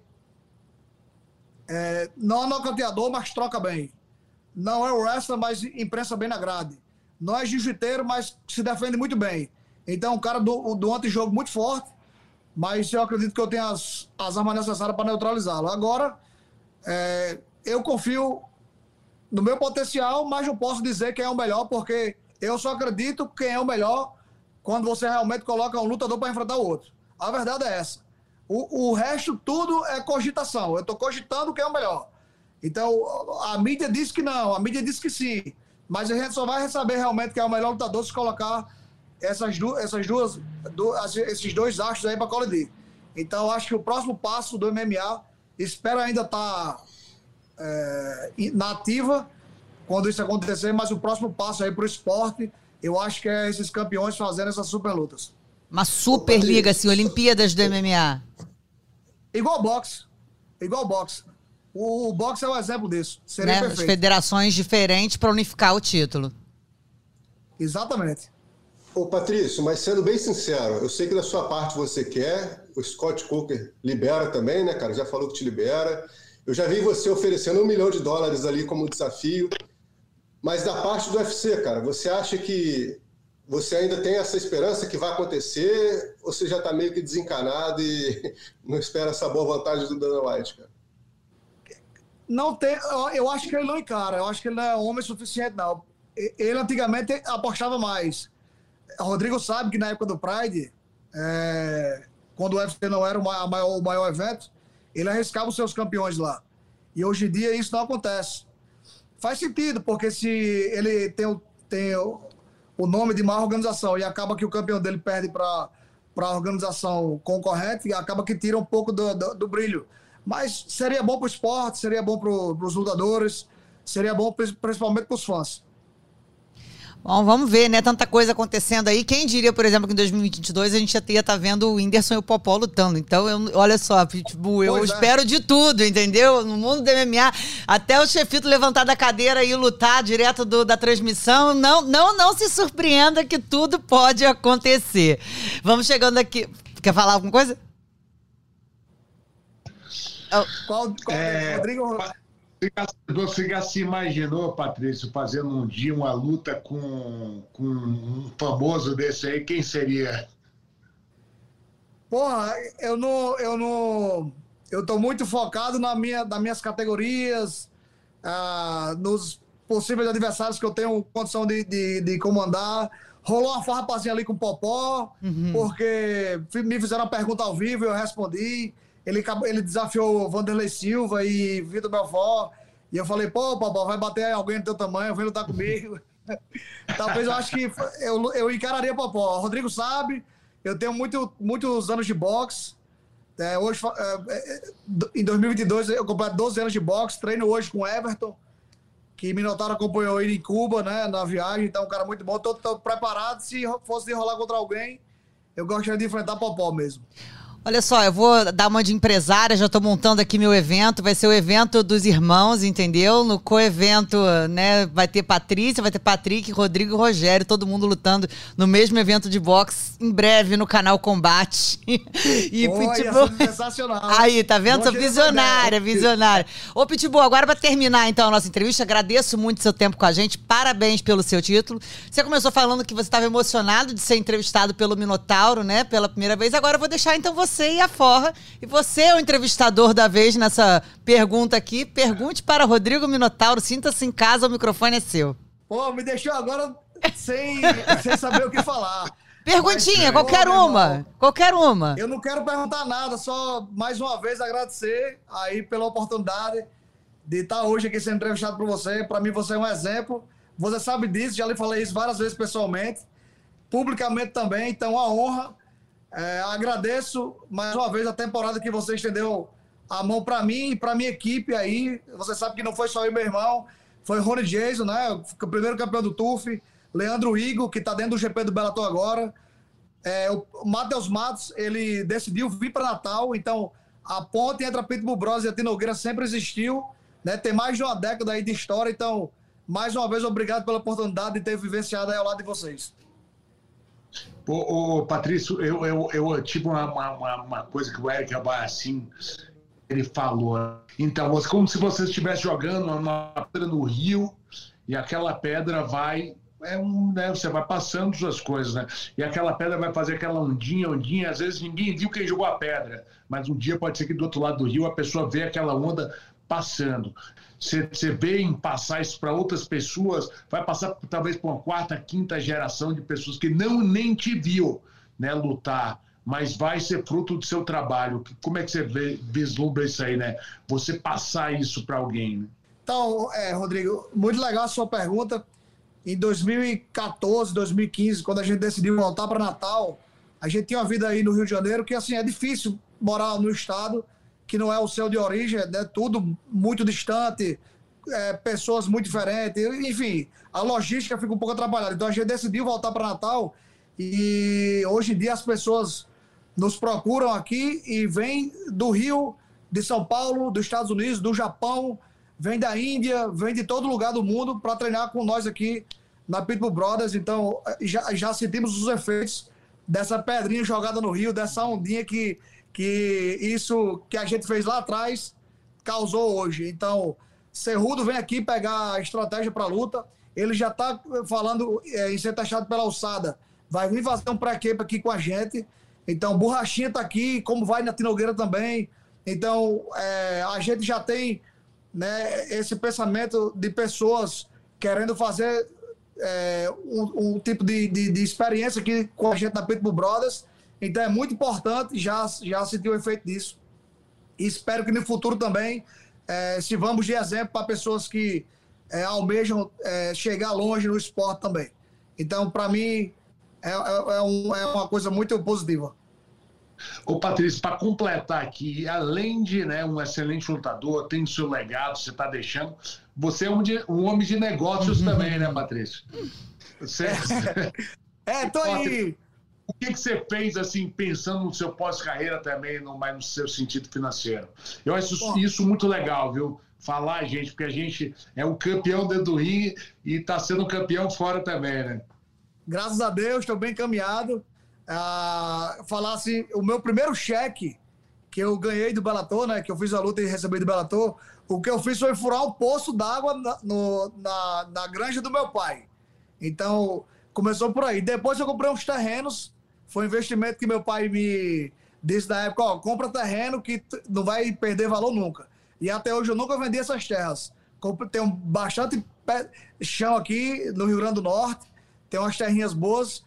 é, não é nocauteador, mas troca bem. Não é wrestler, mas imprensa bem na grade. Não é jiu-jiteiro, mas se defende muito bem. Então, um cara do, do antijogo muito forte, mas eu acredito que eu tenho as, as armas necessárias para neutralizá-lo. Agora, é, eu confio no meu potencial, mas não posso dizer quem é o melhor, porque eu só acredito quem é o melhor quando você realmente coloca um lutador para enfrentar o outro. A verdade é essa. O, o resto, tudo é cogitação. Eu estou cogitando quem é o melhor. Então, a mídia diz que não, a mídia diz que sim. Mas a gente só vai saber realmente quem é o melhor lutador se colocar essas, du essas duas, du esses dois astros aí para colidir. Então, acho que o próximo passo do MMA, espero ainda estar tá, é, na ativa quando isso acontecer, mas o próximo passo aí para o esporte, eu acho que é esses campeões fazendo essas super lutas. Uma super liga, assim, Olimpíadas do MMA. Igual boxe. Igual boxe. O, o boxe é um exemplo disso. Seria né? perfeito. As federações diferentes para unificar o título. Exatamente. Ô, Patrício, mas sendo bem sincero, eu sei que da sua parte você quer, o Scott Coker libera também, né, cara? Já falou que te libera. Eu já vi você oferecendo um milhão de dólares ali como desafio. Mas da parte do UFC, cara, você acha que você ainda tem essa esperança que vai acontecer ou você já está meio que desencanado e não espera essa boa vantagem do Dana White, cara? Não tem, eu acho que ele não encara, eu acho que ele não é homem suficiente, não. Ele antigamente apostava mais. O Rodrigo sabe que na época do Pride, é, quando o UFC não era o maior, o maior evento, ele arriscava os seus campeões lá. E hoje em dia isso não acontece. Faz sentido, porque se ele tem, tem o nome de má organização e acaba que o campeão dele perde para a organização concorrente acaba que tira um pouco do, do, do brilho. Mas seria bom para o esporte, seria bom para os lutadores, seria bom principalmente para os fãs. Bom, vamos ver, né? Tanta coisa acontecendo aí. Quem diria, por exemplo, que em 2022 a gente já ia estar tá vendo o Whindersson e o Popó lutando. Então, eu, olha só, tipo, eu pois é. espero é. de tudo, entendeu? No mundo do MMA, até o chefito levantar da cadeira e lutar direto do, da transmissão. Não, não, não se surpreenda que tudo pode acontecer. Vamos chegando aqui. Quer falar alguma coisa? Qual, qual É, Rodrigo? Você já se imaginou, Patrício, fazendo um dia uma luta com, com um famoso desse aí? Quem seria? Porra, eu não, eu não, eu tô muito focado na minha, nas minhas categorias, ah, nos possíveis adversários que eu tenho condição de, de, de comandar. Rolou uma farrapazinha ali com o Popó, porque fi- me fizeram uma pergunta ao vivo e eu respondi. Ele, ele desafiou Vanderlei Silva e Vitor Belfort. E eu falei, pô, Popó, vai bater alguém do teu tamanho, vem lutar comigo. Talvez eu acho que eu, eu encararia Popó. O Rodrigo sabe, eu tenho muito, muitos anos de boxe. É, hoje, fa- é, é, em 2022, eu completo 12 anos de boxe. Treino hoje com Everton, que Minotauro acompanhou ele em Cuba, né, na viagem. Então, um cara muito bom. Tô preparado. Se fosse enrolar contra alguém, eu gostaria de enfrentar Popó mesmo. Olha só, eu vou dar uma de empresária, já tô montando aqui meu evento, vai ser o evento dos irmãos, entendeu? No co-evento, né, vai ter Patrícia, vai ter Patrick, Rodrigo e Rogério, todo mundo lutando no mesmo evento de boxe, em breve no canal Combate. e ia Pitbull... sensacional. Aí, tá vendo? Sou visionária, ideia. visionária. Ô, Pitbull, agora pra terminar então a nossa entrevista, agradeço muito seu tempo com a gente, parabéns pelo seu título. Você começou falando que você estava emocionado de ser entrevistado pelo Minotauro, né, pela primeira vez. Agora eu vou deixar então você e a Forra, e você é o entrevistador da vez nessa pergunta aqui. Pergunte para Rodrigo Minotauro, sinta-se em casa, o microfone é seu. Pô, me deixou agora sem, sem saber o que falar. Perguntinha, Mas, qualquer pô, uma, irmão, qualquer uma. Eu não quero perguntar nada, só mais uma vez agradecer aí pela oportunidade de estar hoje aqui sendo entrevistado por você. Para mim, você é um exemplo. Você sabe disso, já lhe falei isso várias vezes pessoalmente, publicamente também. Então, a honra. É, agradeço mais uma vez a temporada que você estendeu a mão para mim e para minha equipe aí. Você sabe que não foi só eu meu irmão, foi Rony Jason, né? O primeiro campeão do TUF, Leandro Igo, que está dentro do GP do Bellator agora. É, o Matheus Matos, ele decidiu vir para Natal, então a ponte entre a Pitbull Bros e a Tinogueira sempre existiu, né? Tem mais de uma década aí de história, então, mais uma vez, obrigado pela oportunidade de ter vivenciado aí ao lado de vocês. Ô, ô, Patrício, eu, eu, eu tive uma, uma, uma coisa que o Eric assim, ele falou. Então, você- como se você estivesse jogando uma pedra no rio e aquela pedra vai. É um, né, você vai passando suas coisas, né? E aquela pedra vai fazer aquela ondinha, ondinha. Às vezes ninguém viu quem jogou a pedra, mas um dia pode ser que do outro lado do rio a pessoa vê aquela onda passando. Você, você vê em passar isso para outras pessoas, vai passar talvez para uma quarta, quinta geração de pessoas que não nem te viu né, lutar, mas vai ser fruto do seu trabalho. Como é que você vê, vislumbra isso aí, né? Você passar isso para alguém. Né? Então, é, Rodrigo, muito legal a sua pergunta. Em 2014, 2015, quando a gente decidiu voltar para Natal, a gente tinha uma vida aí no Rio de Janeiro que, assim, é difícil morar no estado que não é o seu de origem, é tudo muito distante, é, pessoas muito diferentes, enfim, a logística fica um pouco atrapalhada. Então a gente decidiu voltar para Natal e hoje em dia as pessoas nos procuram aqui e vêm do Rio, de São Paulo, dos Estados Unidos, do Japão, vem da Índia, vem de todo lugar do mundo para treinar com nós aqui na Pitbull Brothers. Então já, já sentimos os efeitos dessa pedrinha jogada no rio, dessa ondinha que, que isso que a gente fez lá atrás causou hoje. Então, Cerrudo vem aqui pegar a estratégia para a luta. Ele já está falando é, em ser taxado pela alçada. Vai vir fazer um pré-camp aqui com a gente. Então, Borrachinha está aqui, como vai na Tinogueira também. Então, é, a gente já tem né, esse pensamento de pessoas querendo fazer é, um, um, tipo de, de, de, experiência aqui com a gente na Pitbull Brothers. Então é muito importante, já, já senti o efeito disso. E espero que no futuro também é, sirvamos de exemplo para pessoas que é, almejam é, chegar longe no esporte também. Então, para mim, é, é, um, é, uma coisa muito positiva. Ô Patrício, para completar aqui, além de né, um excelente lutador, tem o seu legado, você está deixando, você é um, de, um, homem de negócios uhum. também, né, Patrício? Você, é, tô aí. O que, que você fez, assim, pensando no seu pós-carreira também, no, mas no seu sentido financeiro? Eu acho isso, isso, muito legal, viu? Falar, gente, porque a gente é um campeão dentro do ringue e está sendo um campeão fora também, né? Graças a Deus, estou bem encaminhado. Ah, falar assim, o meu primeiro cheque que eu ganhei do Bellator, né? Que eu fiz a luta e recebi do Bellator. O que eu fiz foi furar um poço d'água na, no, na, na granja do meu pai. Então, começou por aí. Depois eu comprei uns terrenos. Foi um investimento que meu pai me disse na época, ó, compra terreno que não vai perder valor nunca. E até hoje eu nunca vendi essas terras. Tem bastante chão aqui no Rio Grande do Norte, tem umas terrinhas boas.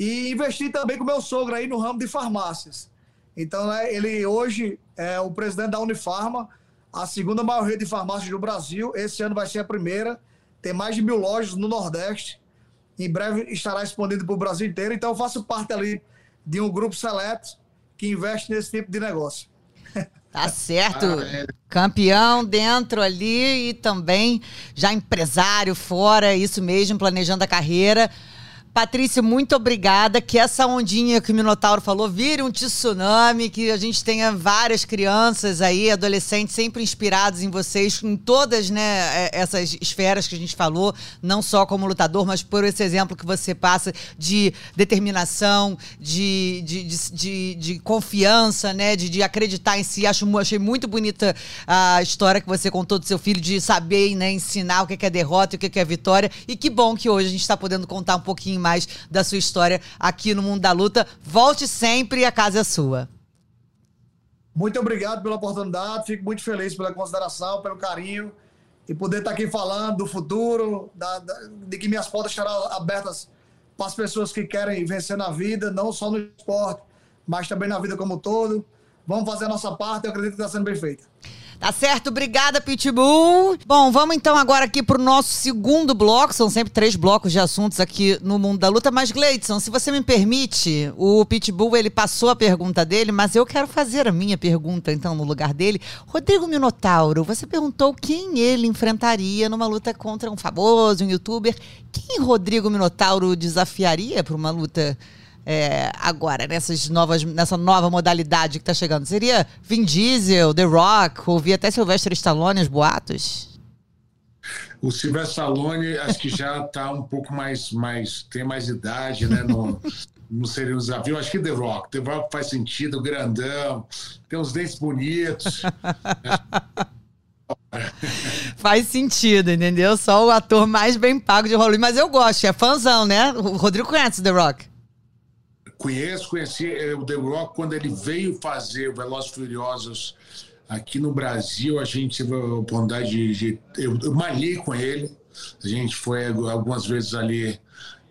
E investi também com meu sogro aí no ramo de farmácias. Então, né, ele hoje é o presidente da Unifarma, a segunda maior rede de farmácias do Brasil. Esse ano vai ser a primeira. Tem mais de mil lojas no Nordeste. Em breve estará expandido para o Brasil inteiro. Então, eu faço parte ali de um grupo seleto que investe nesse tipo de negócio. Tá certo. Campeão dentro ali e também já empresário fora, isso mesmo, planejando a carreira. Patrícia, muito obrigada. Que essa ondinha que o Minotauro falou vire um tsunami, que a gente tenha várias crianças aí, adolescentes, sempre inspirados em vocês, em todas né, é, essas esferas que a gente falou, não só como lutador, mas por esse exemplo que você passa de determinação, de, de, de, de, de confiança, né, de, de acreditar em si. Acho, achei muito bonita a história que você contou do seu filho, de saber né, ensinar o que é derrota e o que é vitória. E que bom que hoje a gente está podendo contar um pouquinho mais da sua história aqui no Mundo da Luta. Volte sempre, a casa é sua. Muito obrigado pela oportunidade, fico muito feliz pela consideração, pelo carinho e poder estar aqui falando do futuro, da, da, de que minhas portas estarão abertas para as pessoas que querem vencer na vida, não só no esporte, mas também na vida como um todo. Vamos fazer a nossa parte, eu acredito que está sendo bem feita. Tá certo? Obrigada, Pitbull. Bom, vamos então agora aqui pro nosso segundo bloco. São sempre três blocos de assuntos aqui no Mundo da Luta. Mas, Gleidson, se você me permite, o Pitbull, ele passou a pergunta dele, mas eu quero fazer a minha pergunta, então, no lugar dele. Rodrigo Minotauro, você perguntou quem ele enfrentaria numa luta contra um famoso, um youtuber. Quem Rodrigo Minotauro desafiaria para uma luta é, agora, nessas novas, nessa nova modalidade que está chegando? Seria Vin Diesel, The Rock, ouvir até Sylvester Stallone os boatos? O Sylvester Stallone acho que já está um pouco mais, mais, tem mais idade, né? No, não seria um desafio. Acho que The Rock. The Rock faz sentido, grandão, tem uns dentes bonitos. Faz sentido, entendeu? Só o ator mais bem pago de Hollywood. Mas eu gosto, é fãzão, né? O Rodrigo conhece The Rock. Conheço, conheci eh, o The Rock quando ele veio fazer o Velozes Furiosos aqui no Brasil. A gente teve a oportunidade de. de eu, eu malhei com ele. A gente foi algumas vezes ali.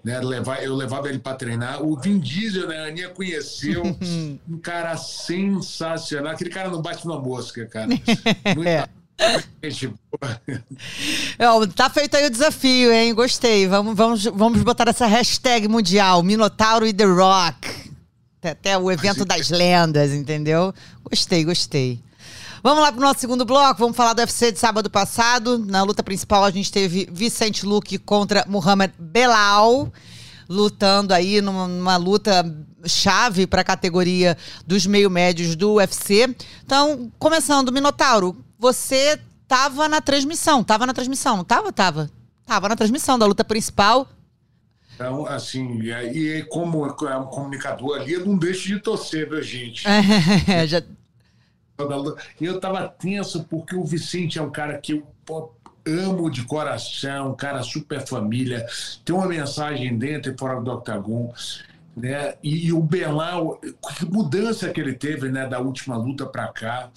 Né, levar, eu levava ele para treinar. O Vin Diesel, né, a Aninha conheceu. um cara sensacional. Aquele cara não bate uma mosca, cara. Muita É, tá feito aí o desafio, hein? Gostei. Vamos, vamos, vamos botar essa hashtag mundial, Minotauro e The Rock. Até o evento das lendas, entendeu? Gostei, gostei. Vamos lá pro nosso segundo bloco, vamos falar do UFC de sábado passado. Na luta principal a gente teve Vicente Luque contra Muhammad Belal, lutando aí numa, numa luta chave para a categoria dos meio médios do UFC. Então, começando, Minotauro, você tava na transmissão, tava na transmissão, não tava? Tava. Tava na transmissão da luta principal. Então, assim, e como é um comunicador ali, eu não deixo de torcer, viu, gente? É, já... Eu tava tenso porque o Vicente é um cara que eu amo de coração, um cara super família, tem uma mensagem dentro e fora do octagon. Né? E, e o Belal, que mudança que ele teve né, da última luta para cá,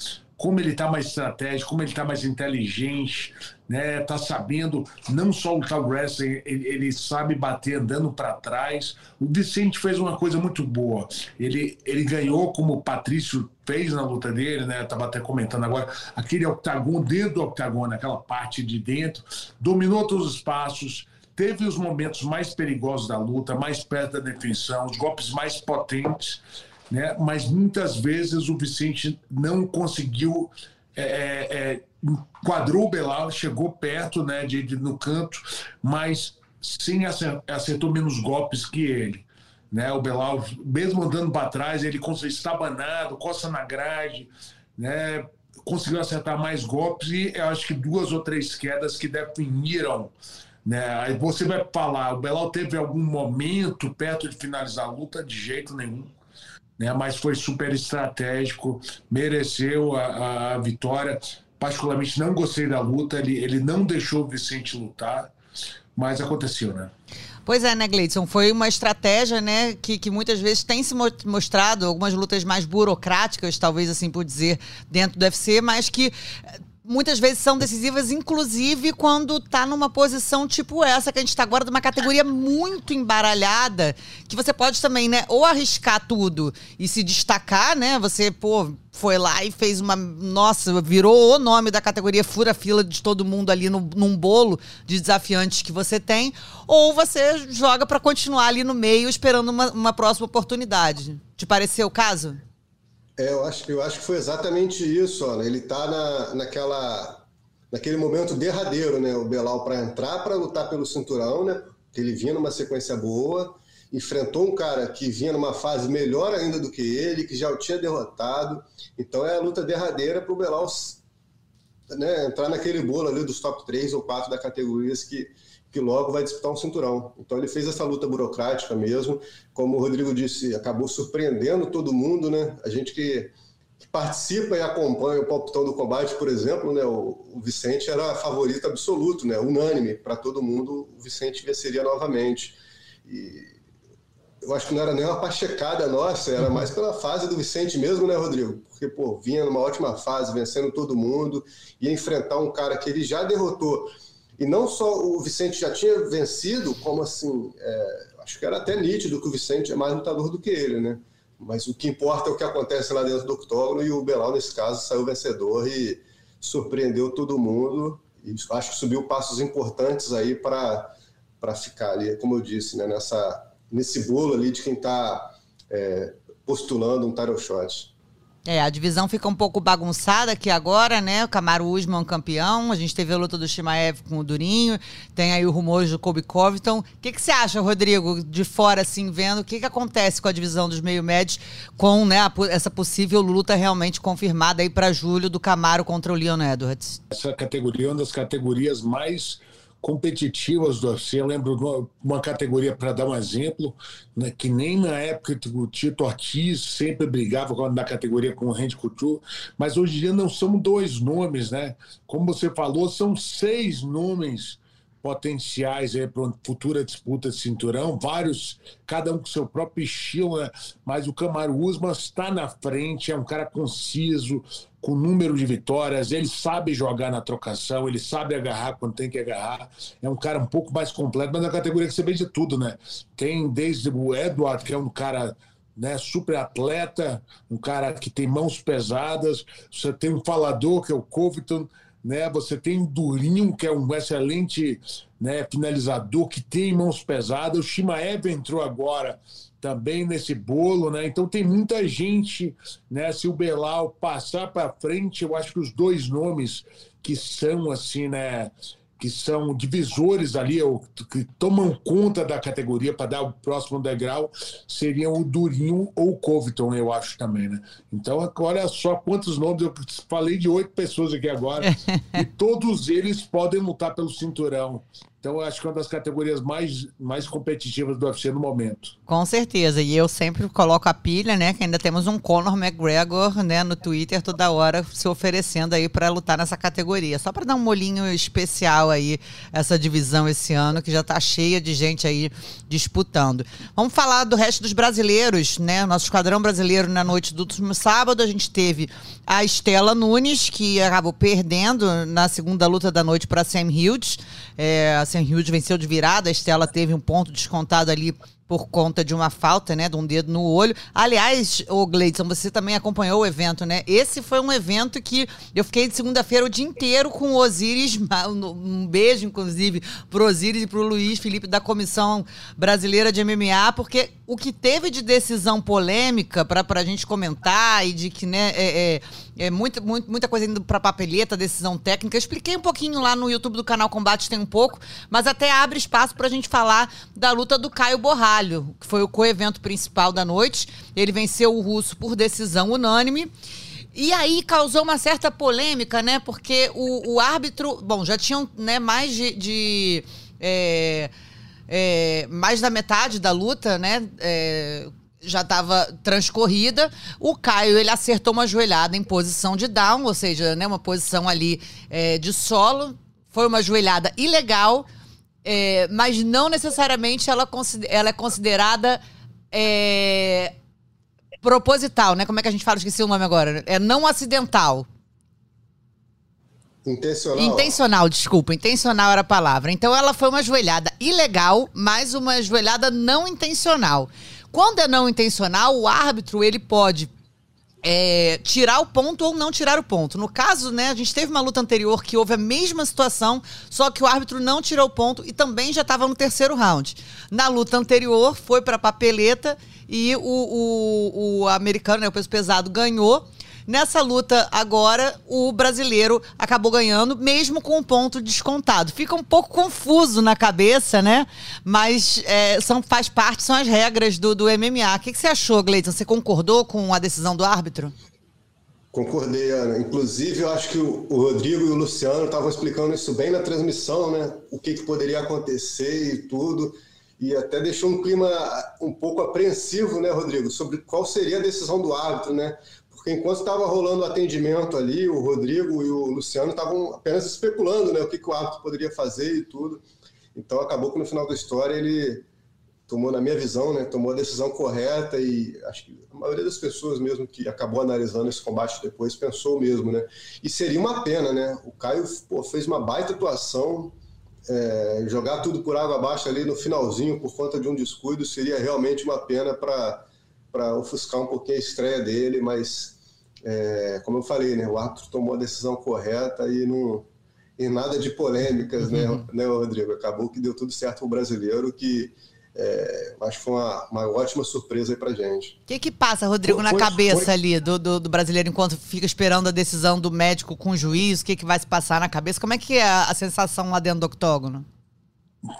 como ele está mais estratégico, como ele está mais inteligente, né? Tá sabendo não só lutar o wrestling, ele, ele sabe bater andando para trás. O Vicente fez uma coisa muito boa. Ele, ele ganhou como o Patrício fez na luta dele, né? Tava até comentando agora, aquele octagon dentro do octagon, aquela parte de dentro, dominou todos os passos. Teve os momentos mais perigosos da luta, mais perto da definição, os golpes mais potentes né? mas muitas vezes o Vicente não conseguiu. É, é, é, o Belal, chegou perto né, de, de, no canto, mas sim acertou menos golpes que ele. Né? O Belal, mesmo andando para trás, ele conseguiu estabanado, coça na grade, né? conseguiu acertar mais golpes e eu acho que duas ou três quedas que definiram. Né? Aí você vai falar, o Belal teve algum momento perto de finalizar a luta? De jeito nenhum né? mas foi super estratégico, mereceu a, a vitória. Particularmente não gostei da luta, ele, ele não deixou o Vicente lutar, mas aconteceu, né? Pois é, né, Gleidson? Foi uma estratégia, né, que, que muitas vezes tem se mostrado, algumas lutas mais burocráticas, talvez assim por dizer, dentro do UFC, mas que muitas vezes são decisivas, inclusive quando tá numa posição tipo essa, que a gente tá agora, de uma categoria muito embaralhada, que você pode também, né, ou arriscar tudo e se destacar, né? Você, pô, foi lá e fez uma. Nossa, virou o nome da categoria fura-fila de todo mundo ali no, num bolo de desafiantes que você tem, ou você joga para continuar ali no meio esperando uma, uma próxima oportunidade. Te pareceu o caso? É, eu acho, eu acho que foi exatamente isso. Ó. Ele está na, naquela, naquele momento derradeiro, né? O Belal para entrar para lutar pelo cinturão, né? Ele vinha numa sequência boa, enfrentou um cara que vinha numa fase melhor ainda do que ele, que já o tinha derrotado. Então é a luta derradeira para o Belal né, entrar naquele bolo ali dos top 3 ou 4 da categorias que, que logo vai disputar um cinturão. Então ele fez essa luta burocrática mesmo, como o Rodrigo disse, acabou surpreendendo todo mundo, né? A gente que, que participa e acompanha o palpitão do combate, por exemplo, né? O, o Vicente era favorito absoluto, né? Unânime para todo mundo, o Vicente venceria novamente. E eu acho que não era nem uma pachecada nossa, era mais pela fase do Vicente mesmo, né, Rodrigo? Porque, pô, vinha numa ótima fase, vencendo todo mundo, ia enfrentar um cara que ele já derrotou e não só o Vicente já tinha vencido, como assim, é, acho que era até nítido que o Vicente é mais lutador do que ele, né? Mas o que importa é o que acontece lá dentro do octógono e o Belal, nesse caso, saiu vencedor e surpreendeu todo mundo. E acho que subiu passos importantes aí para ficar ali, como eu disse, né, nessa, nesse bolo ali de quem está é, postulando um title shot. É, a divisão fica um pouco bagunçada aqui agora, né? O Camaro Usman campeão, a gente teve a luta do Shimaev com o Durinho, tem aí o rumor do Kobe Covington. O que, que você acha, Rodrigo, de fora, assim, vendo o que, que acontece com a divisão dos meio médios com né, a, essa possível luta realmente confirmada aí para julho do Camaro contra o Leon Edwards? Essa categoria é uma das categorias mais competitivas do UFC. Eu lembro uma categoria, para dar um exemplo, né, que nem na época o Tito Ortiz sempre brigava na categoria com o Randy Couture, mas hoje em dia não são dois nomes, né? Como você falou, são seis nomes potenciais para uma futura disputa de cinturão, vários, cada um com seu próprio estilo, né? mas o Camaro Usman está na frente, é um cara conciso, com número de vitórias, ele sabe jogar na trocação, ele sabe agarrar quando tem que agarrar, é um cara um pouco mais completo, mas na categoria que você vê de tudo, né? Tem desde o Edward, que é um cara né, super atleta, um cara que tem mãos pesadas, você tem um falador, que é o Covington, né? Você tem o Durinho, que é um excelente né, finalizador, que tem mãos pesadas. O Shimaev entrou agora também nesse bolo, né? Então tem muita gente, né? Se o Belal passar para frente, eu acho que os dois nomes que são assim, né? Que são divisores ali, ou que tomam conta da categoria para dar o próximo degrau, seriam o Durinho ou o Covington, eu acho também, né? Então, olha só quantos nomes, eu falei de oito pessoas aqui agora, e todos eles podem lutar pelo cinturão. Então, acho que é uma das categorias mais, mais competitivas do UFC no momento. Com certeza. E eu sempre coloco a pilha, né? Que ainda temos um Conor McGregor, né? No Twitter toda hora se oferecendo aí para lutar nessa categoria. Só para dar um molinho especial aí, essa divisão esse ano, que já tá cheia de gente aí disputando. Vamos falar do resto dos brasileiros, né? Nosso esquadrão brasileiro na noite do último sábado, a gente teve a Estela Nunes, que acabou perdendo na segunda luta da noite para Sam Hughes. É, Sam Hughes venceu de virada, a Estela teve um ponto descontado ali por conta de uma falta, né, de um dedo no olho. Aliás, o Gleidson, você também acompanhou o evento, né? Esse foi um evento que eu fiquei de segunda-feira o dia inteiro com o Osiris, um beijo, inclusive, pro Osiris e pro Luiz Felipe da Comissão Brasileira de MMA, porque o que teve de decisão polêmica para a gente comentar e de que, né, é, é, é muita, muito, muita coisa indo para papeleta, decisão técnica. Eu expliquei um pouquinho lá no YouTube do canal Combate tem um pouco, mas até abre espaço para a gente falar da luta do Caio Borralho que foi o co-evento principal da noite. Ele venceu o russo por decisão unânime. E aí causou uma certa polêmica, né? Porque o, o árbitro. Bom, já tinham né, mais de. de é, é, mais da metade da luta, né? É, já estava transcorrida. O Caio ele acertou uma joelhada em posição de down, ou seja, né, uma posição ali é, de solo. Foi uma joelhada ilegal, é, mas não necessariamente ela, ela é considerada é, proposital, né? Como é que a gente fala? Esqueci o nome agora. É não acidental. Intencional. Intencional, desculpa. Intencional era a palavra. Então ela foi uma joelhada ilegal, mas uma joelhada não intencional. Quando é não intencional, o árbitro ele pode é, tirar o ponto ou não tirar o ponto. No caso, né, a gente teve uma luta anterior que houve a mesma situação, só que o árbitro não tirou o ponto e também já estava no terceiro round. Na luta anterior, foi para papeleta e o, o, o americano, né, o peso pesado, ganhou. Nessa luta agora, o brasileiro acabou ganhando, mesmo com um ponto descontado. Fica um pouco confuso na cabeça, né? Mas é, são, faz parte, são as regras do, do MMA. O que, que você achou, Gleiton? Você concordou com a decisão do árbitro? Concordei, Ana. Inclusive, eu acho que o Rodrigo e o Luciano estavam explicando isso bem na transmissão, né? O que, que poderia acontecer e tudo. E até deixou um clima um pouco apreensivo, né, Rodrigo, sobre qual seria a decisão do árbitro, né? Porque enquanto estava rolando o atendimento ali, o Rodrigo e o Luciano estavam apenas especulando né, o que, que o árbitro poderia fazer e tudo. Então acabou que no final da história ele tomou, na minha visão, né, tomou a decisão correta e acho que a maioria das pessoas mesmo que acabou analisando esse combate depois pensou mesmo, né? E seria uma pena, né? O Caio pô, fez uma baita atuação, é, jogar tudo por água abaixo ali no finalzinho por conta de um descuido seria realmente uma pena para para ofuscar um pouquinho a estreia dele, mas é, como eu falei, né, o árbitro tomou a decisão correta e não e nada de polêmicas, né, uhum. né, Rodrigo? Acabou que deu tudo certo o brasileiro, que é, acho que foi uma, uma ótima surpresa aí para gente. O que que passa, Rodrigo, foi, na cabeça foi... ali do, do, do, brasileiro enquanto fica esperando a decisão do médico com o juiz? O que que vai se passar na cabeça? Como é que é a, a sensação lá dentro do octógono?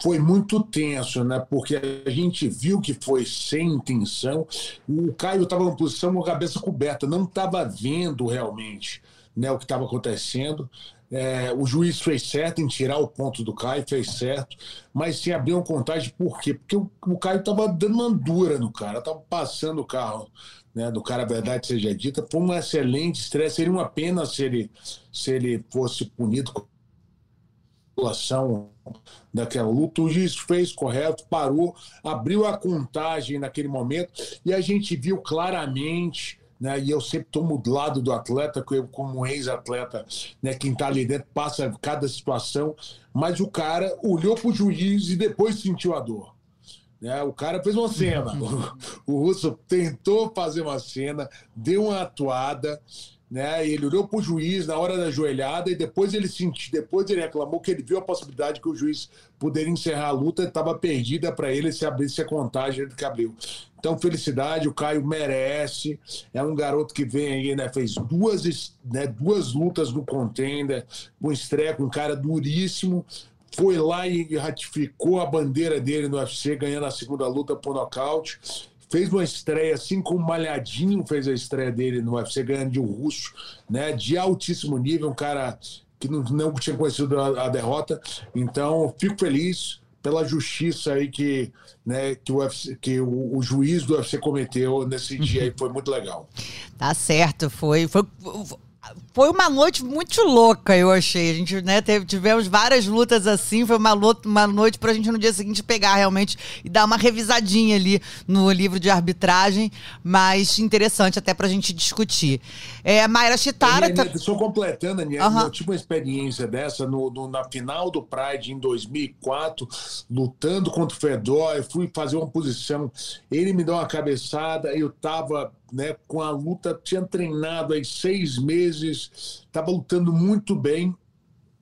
Foi muito tenso, né? Porque a gente viu que foi sem intenção. O Caio estava numa posição com a cabeça coberta, não estava vendo realmente né, o que estava acontecendo. É, o juiz fez certo em tirar o ponto do Caio, fez certo, mas sem abrir uma contagem, por quê? Porque o, o Caio estava dando uma dura no cara, estava passando o carro né, do cara, a verdade seja dita. Foi um excelente estresse, seria uma pena se ele, se ele fosse punido população daquela luta. O juiz fez correto, parou, abriu a contagem naquele momento e a gente viu claramente. Né, e eu sempre tomo do lado do atleta, como ex-atleta, né, quem está ali dentro passa cada situação, mas o cara olhou para o juiz e depois sentiu a dor. Né? O cara fez uma cena. O, o Russo tentou fazer uma cena, deu uma atuada, né? ele olhou para o juiz na hora da joelhada e depois ele sentiu, depois ele reclamou que ele viu a possibilidade que o juiz poderia encerrar a luta, estava perdida para ele se abrisse a contagem que abriu. Então, felicidade, o Caio merece. É um garoto que vem aí, né? Fez duas, né, duas lutas no contender, com estreia com um cara duríssimo. Foi lá e ratificou a bandeira dele no UFC, ganhando a segunda luta por nocaute fez uma estreia, assim como o Malhadinho fez a estreia dele no UFC, ganhando de um russo, né, de altíssimo nível, um cara que não, não tinha conhecido a, a derrota. Então, fico feliz pela justiça aí que, né, que, o, UFC, que o, o, juiz do UFC cometeu nesse dia aí, foi muito legal. Tá certo, foi, foi foi uma noite muito louca, eu achei. A gente, né, teve, tivemos várias lutas assim. Foi uma, luta, uma noite pra gente no dia seguinte pegar realmente e dar uma revisadinha ali no livro de arbitragem, mas interessante até pra gente discutir. É, Mayra Chitara. Tá... Só completando, Aniel, uhum. eu tive uma experiência dessa no, no, na final do Pride em 2004, lutando contra o Fedor. Eu fui fazer uma posição, ele me deu uma cabeçada, eu tava né, com a luta, tinha treinado aí seis meses, estava lutando muito bem,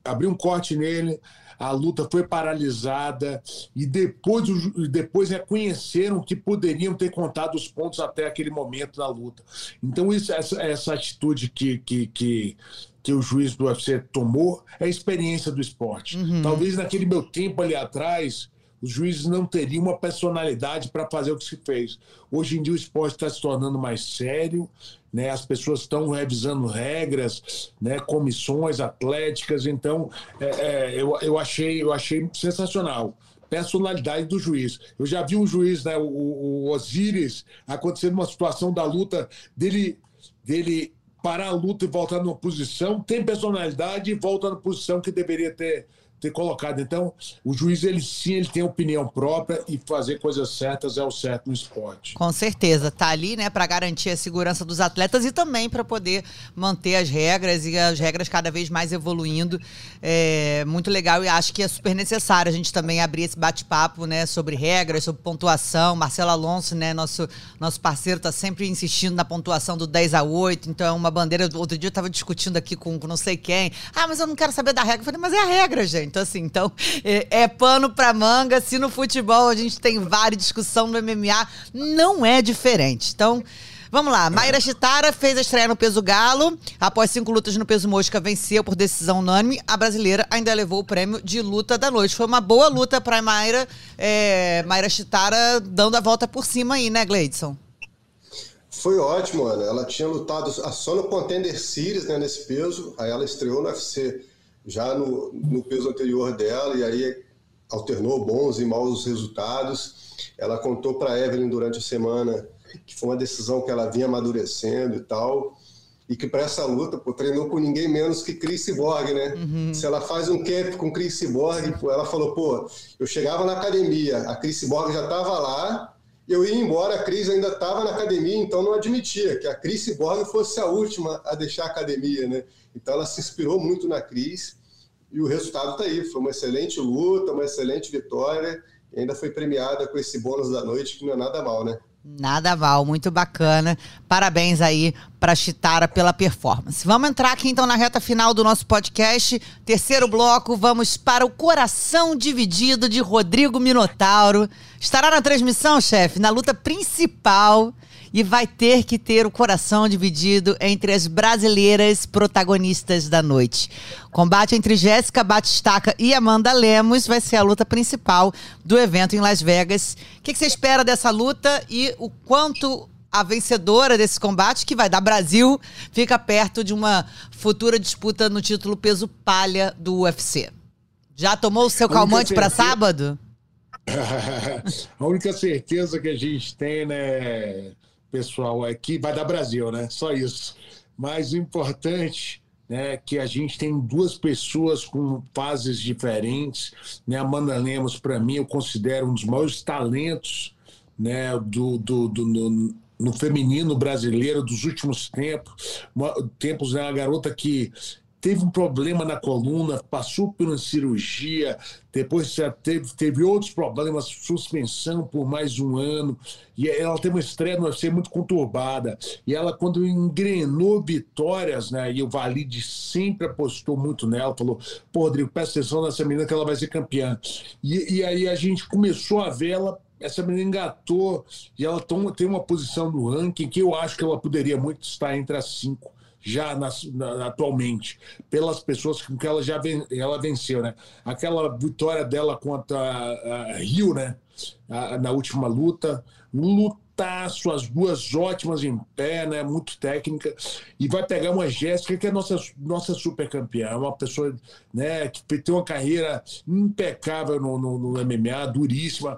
abri um corte nele, a luta foi paralisada e depois, depois reconheceram que poderiam ter contado os pontos até aquele momento da luta. Então, isso, essa, essa atitude que, que, que, que o juiz do UFC tomou é a experiência do esporte. Uhum. Talvez naquele meu tempo ali atrás os juízes não teriam uma personalidade para fazer o que se fez. Hoje em dia o esporte está se tornando mais sério, né? as pessoas estão revisando regras, né? comissões atléticas, então é, é, eu, eu, achei, eu achei sensacional. personalidade do juiz. Eu já vi um juiz, né, o, o Osiris, acontecendo uma situação da luta dele, dele parar a luta e voltar numa posição, tem personalidade e volta na posição que deveria ter ter colocado. Então, o juiz, ele sim, ele tem opinião própria e fazer coisas certas é o certo no esporte. Com certeza. Tá ali, né, para garantir a segurança dos atletas e também para poder manter as regras e as regras cada vez mais evoluindo. É muito legal e acho que é super necessário a gente também abrir esse bate-papo, né, sobre regras, sobre pontuação. Marcelo Alonso, né, nosso, nosso parceiro, tá sempre insistindo na pontuação do 10 a 8. Então, é uma bandeira. Outro dia eu tava discutindo aqui com, com não sei quem. Ah, mas eu não quero saber da regra. Eu falei, mas é a regra, gente. Então, assim, então é, é pano pra manga. Se no futebol a gente tem várias discussão no MMA, não é diferente. Então. Vamos lá, Mayra Chitara fez a estreia no peso galo. Após cinco lutas no peso mosca, venceu por decisão unânime. A brasileira ainda levou o prêmio de luta da noite. Foi uma boa luta para Mayra, é, Mayra Chitara dando a volta por cima aí, né, Gleidson? Foi ótimo, Ana. Ela tinha lutado só no Contender Series, né, nesse peso. Aí ela estreou no UFC já no, no peso anterior dela, e aí alternou bons e maus resultados. Ela contou para Evelyn durante a semana que foi uma decisão que ela vinha amadurecendo e tal, e que para essa luta pô, treinou com ninguém menos que Chris Borg, né? Uhum. Se ela faz um camp com Chris Borg, ela falou, pô, eu chegava na academia, a Chris Borg já estava lá, eu ia embora, a Cris ainda estava na academia, então não admitia que a Cris Borg fosse a última a deixar a academia, né? Então ela se inspirou muito na Cris e o resultado está aí. Foi uma excelente luta, uma excelente vitória e ainda foi premiada com esse bônus da noite, que não é nada mal, né? Nada mal, muito bacana. Parabéns aí para Chitara pela performance. Vamos entrar aqui então na reta final do nosso podcast. Terceiro bloco, vamos para o coração dividido de Rodrigo Minotauro. Estará na transmissão, chefe, na luta principal e vai ter que ter o coração dividido entre as brasileiras protagonistas da noite. Combate entre Jéssica Batistaca e Amanda Lemos vai ser a luta principal do evento em Las Vegas. O que, que você espera dessa luta e o quanto a vencedora desse combate, que vai dar Brasil, fica perto de uma futura disputa no título peso palha do UFC. Já tomou o seu calmante para sábado? a única certeza que a gente tem, né, pessoal, é que vai dar Brasil, né? Só isso. Mas o importante né, que a gente tem duas pessoas com fases diferentes. Né? Amanda Lemos, para mim, eu considero um dos maiores talentos né, do, do, do no, no, feminino brasileiro dos últimos tempos. Uma, tempos, né, uma garota que teve um problema na coluna, passou por uma cirurgia, depois teve, teve outros problemas, suspensão por mais um ano, e ela teve uma estreia no UFC muito conturbada. E ela, quando engrenou vitórias, né, e o Valide sempre apostou muito nela, falou: pô, Rodrigo, presta atenção nessa menina que ela vai ser campeã. E, e aí a gente começou a ver ela essa menina engatou e ela tem uma posição no ranking que eu acho que ela poderia muito estar entre as cinco já na, na, atualmente, pelas pessoas com que ela já ven, ela venceu, né? Aquela vitória dela contra a, a Rio, né? A, na última luta, as duas ótimas em pé, né? Muito técnica. E vai pegar uma Jéssica, que é nossa, nossa super campeã, uma pessoa né, que tem uma carreira impecável no, no, no MMA, duríssima,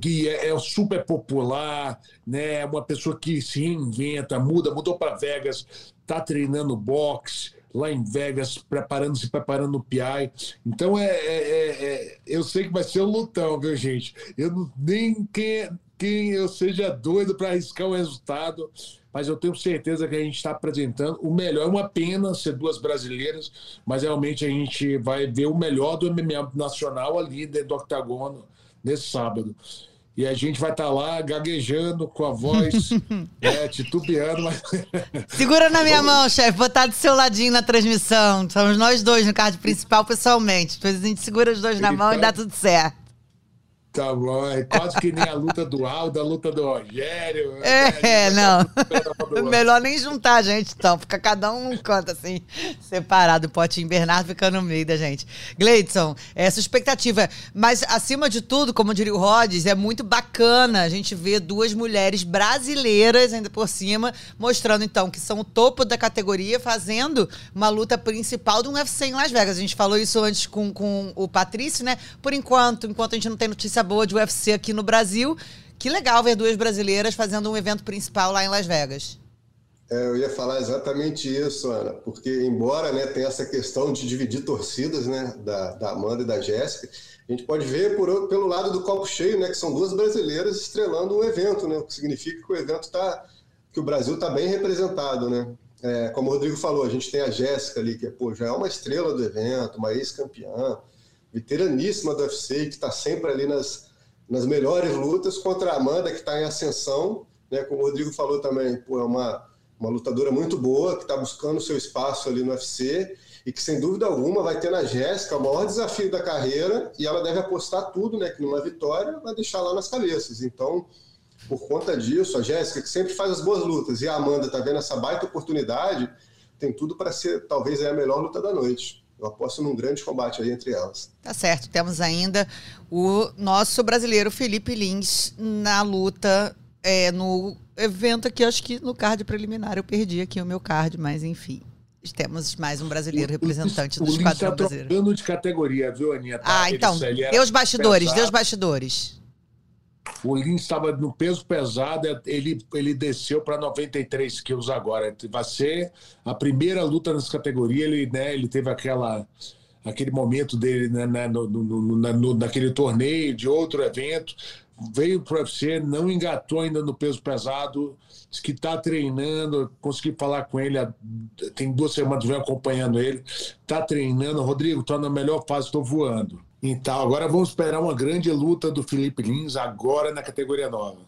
que é, é, super popular, né? Uma pessoa que se reinventa, muda, mudou para Vegas, está treinando boxe lá em Vegas, preparando-se, preparando o PI. Então, é, é, é, é, eu sei que vai ser um lutão, viu, gente? Eu nem quem, quem eu seja doido para arriscar o resultado, mas eu tenho certeza que a gente está apresentando o melhor. É uma pena ser duas brasileiras, mas realmente a gente vai ver o melhor do MMA nacional ali dentro do octagono nesse sábado. E a gente vai estar tá lá gaguejando com a voz, é, titubeando. Mas... Segura na minha mão, chefe. Vou estar do seu ladinho na transmissão. Somos nós dois no card principal pessoalmente. Depois a gente segura os dois na mão e dá tudo certo. Tá bom, é quase que nem a luta do Aldo, a luta do Rogério. É, não. Melhor nem juntar a gente, então. Fica cada um num canto, assim, separado. O Potinho Bernardo fica no meio da gente. Gleidson, essa expectativa. Mas, acima de tudo, como diria o Rhodes, é muito bacana a gente ver duas mulheres brasileiras, ainda por cima, mostrando, então, que são o topo da categoria, fazendo uma luta principal do UFC em Las Vegas. A gente falou isso antes com, com o Patrício, né? Por enquanto, enquanto a gente não tem notícia boa de UFC aqui no Brasil. Que legal ver duas brasileiras fazendo um evento principal lá em Las Vegas. É, eu ia falar exatamente isso, Ana, porque embora né, tenha essa questão de dividir torcidas né, da, da Amanda e da Jéssica, a gente pode ver por, pelo lado do copo cheio, né, que são duas brasileiras estrelando um evento, né, o que significa que o evento está, que o Brasil está bem representado, né? É, como o Rodrigo falou, a gente tem a Jéssica ali, que pô, já é uma estrela do evento, uma ex-campeã, veteraníssima do UFC, que está sempre ali nas, nas melhores lutas, contra a Amanda, que está em ascensão, né? Como o Rodrigo falou também, pô, é uma, uma lutadora muito boa, que está buscando seu espaço ali no UFC e que, sem dúvida alguma, vai ter na Jéssica o maior desafio da carreira e ela deve apostar tudo, né? Que numa vitória vai deixar lá nas cabeças. Então, por conta disso, a Jéssica, que sempre faz as boas lutas, e a Amanda está vendo essa baita oportunidade, tem tudo para ser talvez a melhor luta da noite. Eu aposto num grande combate aí entre elas. Tá certo. Temos ainda o nosso brasileiro Felipe Lins na luta é, no evento aqui, acho que no card preliminar. Eu perdi aqui o meu card, mas enfim. Temos mais um brasileiro representante do esquadrão tá brasileiro. de categoria, viu, Aninha? Tá? Ah, então, dê os bastidores, dê os bastidores. O Lins estava no peso pesado, ele, ele desceu para 93 quilos agora. Vai ser a primeira luta nessa categoria. Ele, né, ele teve aquela, aquele momento dele né, né, no, no, no- na- no- naquele torneio de outro evento. Veio para o UFC, não engatou ainda no peso pesado, diz que está treinando. Consegui falar com ele, tem duas semanas, venho acompanhando ele. Está treinando. Rodrigo, está na melhor fase, estou voando. Então, agora vamos esperar uma grande luta do Felipe Lins, agora na categoria nova.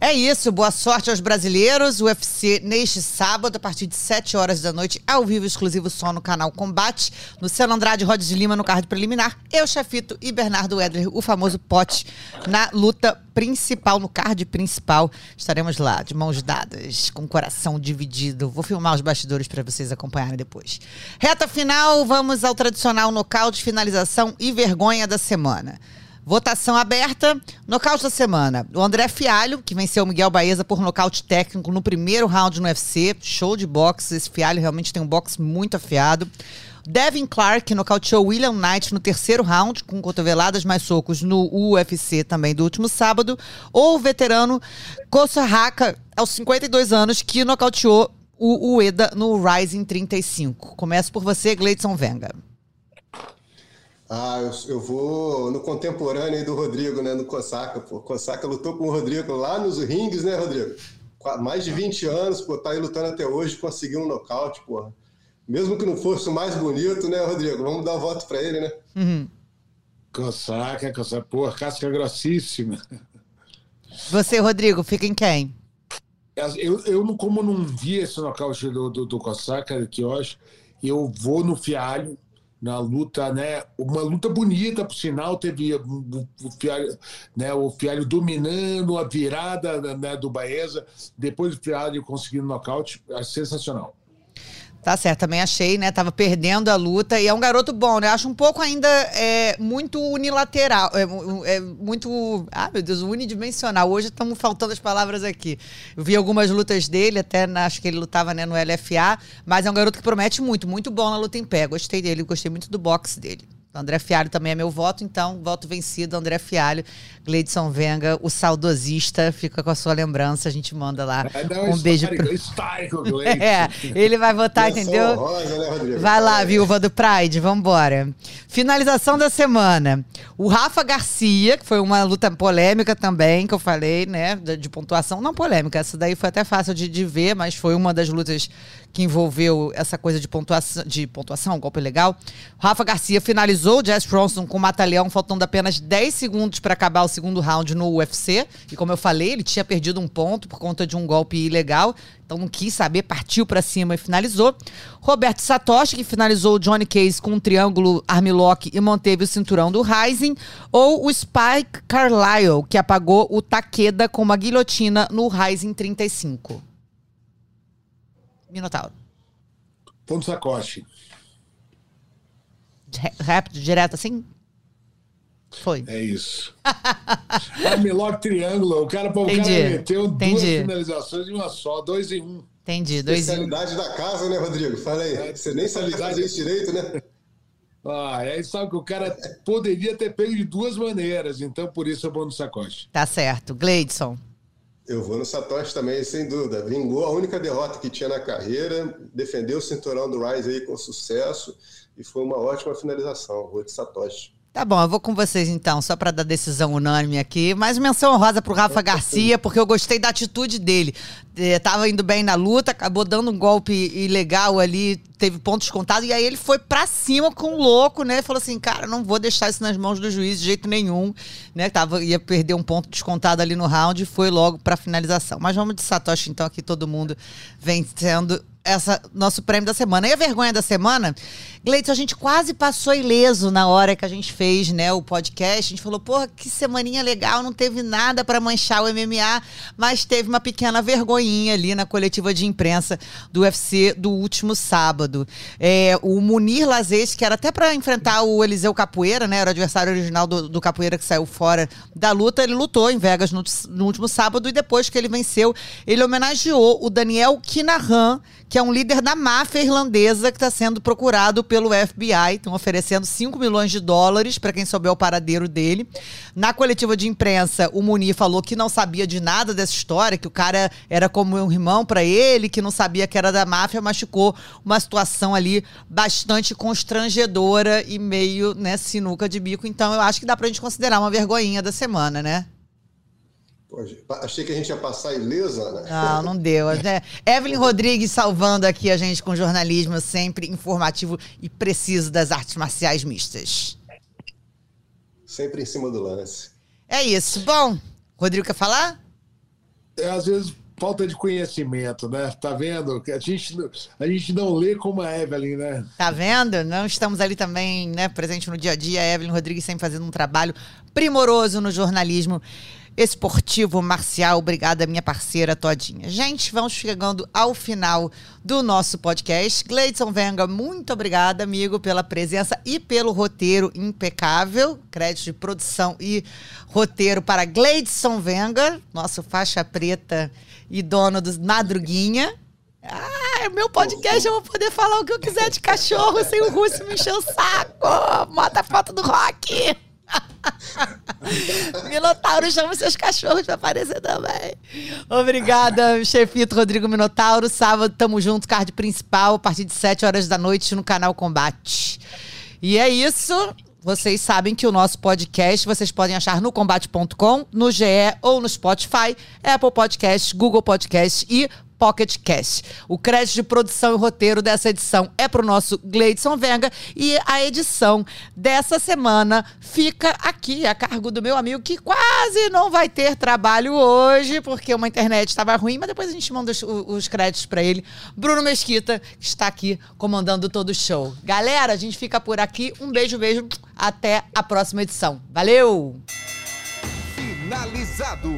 É isso, boa sorte aos brasileiros. O UFC neste sábado, a partir de 7 horas da noite, ao vivo, exclusivo só no canal Combate. Luciano Andrade, Rhodes de Lima no card preliminar. Eu, Chafito e Bernardo Edler, o famoso pote, na luta principal, no card principal. Estaremos lá, de mãos dadas, com o coração dividido. Vou filmar os bastidores para vocês acompanharem depois. Reta final, vamos ao tradicional nocaute, finalização e vergonha da semana. Votação aberta. Nocaute da semana. O André Fialho, que venceu o Miguel Baeza por nocaute técnico no primeiro round no UFC. Show de boxe. Esse Fialho realmente tem um boxe muito afiado. Devin Clark, nocauteou William Knight no terceiro round, com cotoveladas mais socos no UFC também do último sábado. Ou o veterano Kosa Haka, aos 52 anos, que nocauteou o Ueda no Rising 35. Começo por você, Gleidson Venga. Ah, eu, eu vou no contemporâneo aí do Rodrigo, né? No Cosaca, pô. Cosaca lutou com o Rodrigo lá nos rings, né, Rodrigo? Mais de 20 anos, pô, tá aí lutando até hoje, conseguiu um nocaute, porra. Mesmo que não fosse o mais bonito, né, Rodrigo? Vamos dar voto pra ele, né? Casaca, casaca, porra, casca grossíssima. Você, Rodrigo, fica em quem? Eu, eu não, como não vi esse nocaute do, do, do Casaca, que eu acho, eu vou no Fialho, na luta, né? Uma luta bonita, por sinal, teve o, o Fialho, né? O Fialho dominando a virada né, do Baeza, depois o Fialho conseguindo nocaute, é sensacional. Tá certo, também achei, né? Tava perdendo a luta e é um garoto bom, né? Acho um pouco ainda é, muito unilateral, é, é muito, ah, meu Deus, unidimensional. Hoje estamos faltando as palavras aqui. Eu vi algumas lutas dele, até na- acho que ele lutava né, no LFA, mas é um garoto que promete muito, muito bom na luta em pé. Gostei dele, gostei muito do boxe dele. André Fialho também é meu voto, então voto vencido, André Fialho, Gleidson Venga, o saudosista, fica com a sua lembrança, a gente manda lá um beijo pro... histórico. É, ele vai votar, entendeu? honrosa, né, Rodrigo? Vai lá, viúva do Pride, vambora. Finalização da semana. O Rafa Garcia, que foi uma luta polêmica também, que eu falei, né? De, de pontuação. Não polêmica, essa daí foi até fácil de, de ver, mas foi uma das lutas que envolveu essa coisa de pontuação, de pontuação, golpe legal. Rafa Garcia finalizou o Jess Bronson com o Mata-Leão, faltando apenas 10 segundos para acabar o segundo round no UFC. E como eu falei, ele tinha perdido um ponto por conta de um golpe ilegal. Então não quis saber, partiu para cima e finalizou. Roberto Satoshi, que finalizou o Johnny Case com um triângulo armlock e manteve o cinturão do Rising. Ou o Spike Carlyle, que apagou o Takeda com uma guilhotina no Rising 35. Minotauro. Ponto sacoche. Rápido, direto assim? Foi. É isso. Armlock triângulo. O cara, o Entendi. cara meteu Entendi. duas finalizações em uma só, dois em um. Entendi. Dois em um. Da casa, né, Rodrigo? Fala aí. Você nem fazer isso direito, né? Ah, aí sabe que o cara poderia ter pego de duas maneiras, então por isso é bom no sacoche. Tá certo. Gleidson. Eu vou no Satoshi também, sem dúvida. Vingou a única derrota que tinha na carreira, defendeu o cinturão do Rise aí com sucesso e foi uma ótima finalização. Vou de Satoshi. Tá bom, eu vou com vocês então, só pra dar decisão unânime aqui. Mas menção honrosa pro Rafa Garcia, porque eu gostei da atitude dele. Eh, tava indo bem na luta, acabou dando um golpe ilegal ali, teve pontos contados, e aí ele foi pra cima com o louco, né? Falou assim, cara, não vou deixar isso nas mãos do juiz de jeito nenhum, né? Tava, ia perder um ponto descontado ali no round e foi logo pra finalização. Mas vamos de Satoshi então, aqui todo mundo vencendo essa nosso prêmio da semana. E a vergonha da semana, Gleito, a gente quase passou ileso na hora que a gente fez, né, o podcast. A gente falou, porra, que semaninha legal, não teve nada para manchar o MMA, mas teve uma pequena vergonhinha ali na coletiva de imprensa do UFC do último sábado. É, o Munir Lazes, que era até para enfrentar o Eliseu Capoeira, né, era o adversário original do, do Capoeira que saiu fora da luta, ele lutou em Vegas no, no último sábado e depois que ele venceu, ele homenageou o Daniel Kinahan, que é um líder da máfia irlandesa que está sendo procurado pelo FBI. Estão oferecendo 5 milhões de dólares para quem souber o paradeiro dele. Na coletiva de imprensa, o Munir falou que não sabia de nada dessa história, que o cara era como um irmão para ele, que não sabia que era da máfia, mas ficou uma situação ali bastante constrangedora e meio, né, sinuca de bico. Então eu acho que dá pra gente considerar uma vergonhinha da semana, né? Pô, achei que a gente ia passar ilesa, né? Não, não deu. Né? Evelyn Rodrigues salvando aqui a gente com jornalismo sempre informativo e preciso das artes marciais mistas. Sempre em cima do lance. É isso. Bom, Rodrigo quer falar? É, às vezes, falta de conhecimento, né? Tá vendo? A gente, a gente não lê como a Evelyn, né? Tá vendo? Não estamos ali também, né, presente no dia a dia. A Evelyn Rodrigues sempre fazendo um trabalho primoroso no jornalismo esportivo marcial. Obrigada, minha parceira todinha. Gente, vamos chegando ao final do nosso podcast. Gleidson Venga, muito obrigada, amigo, pela presença e pelo roteiro impecável. Crédito de produção e roteiro para Gleidson Venga, nosso faixa preta e dono do Madruguinha. Ah, é meu podcast, eu vou poder falar o que eu quiser de cachorro sem o Russo me encher o saco. Mata a foto do Rock. Minotauro, chama seus cachorros pra aparecer também. Obrigada, chefito Rodrigo Minotauro. Sábado, tamo junto, card principal, a partir de 7 horas da noite no canal Combate. E é isso. Vocês sabem que o nosso podcast vocês podem achar no combate.com, no GE ou no Spotify, Apple Podcast, Google Podcast e Pocket Cast. O crédito de produção e roteiro dessa edição é pro nosso Gleidson Venga e a edição dessa semana fica aqui a cargo do meu amigo que quase não vai ter trabalho hoje porque uma internet estava ruim, mas depois a gente manda os, os créditos para ele. Bruno Mesquita, que está aqui comandando todo o show. Galera, a gente fica por aqui. Um beijo, beijo. Até a próxima edição. Valeu! Finalizado.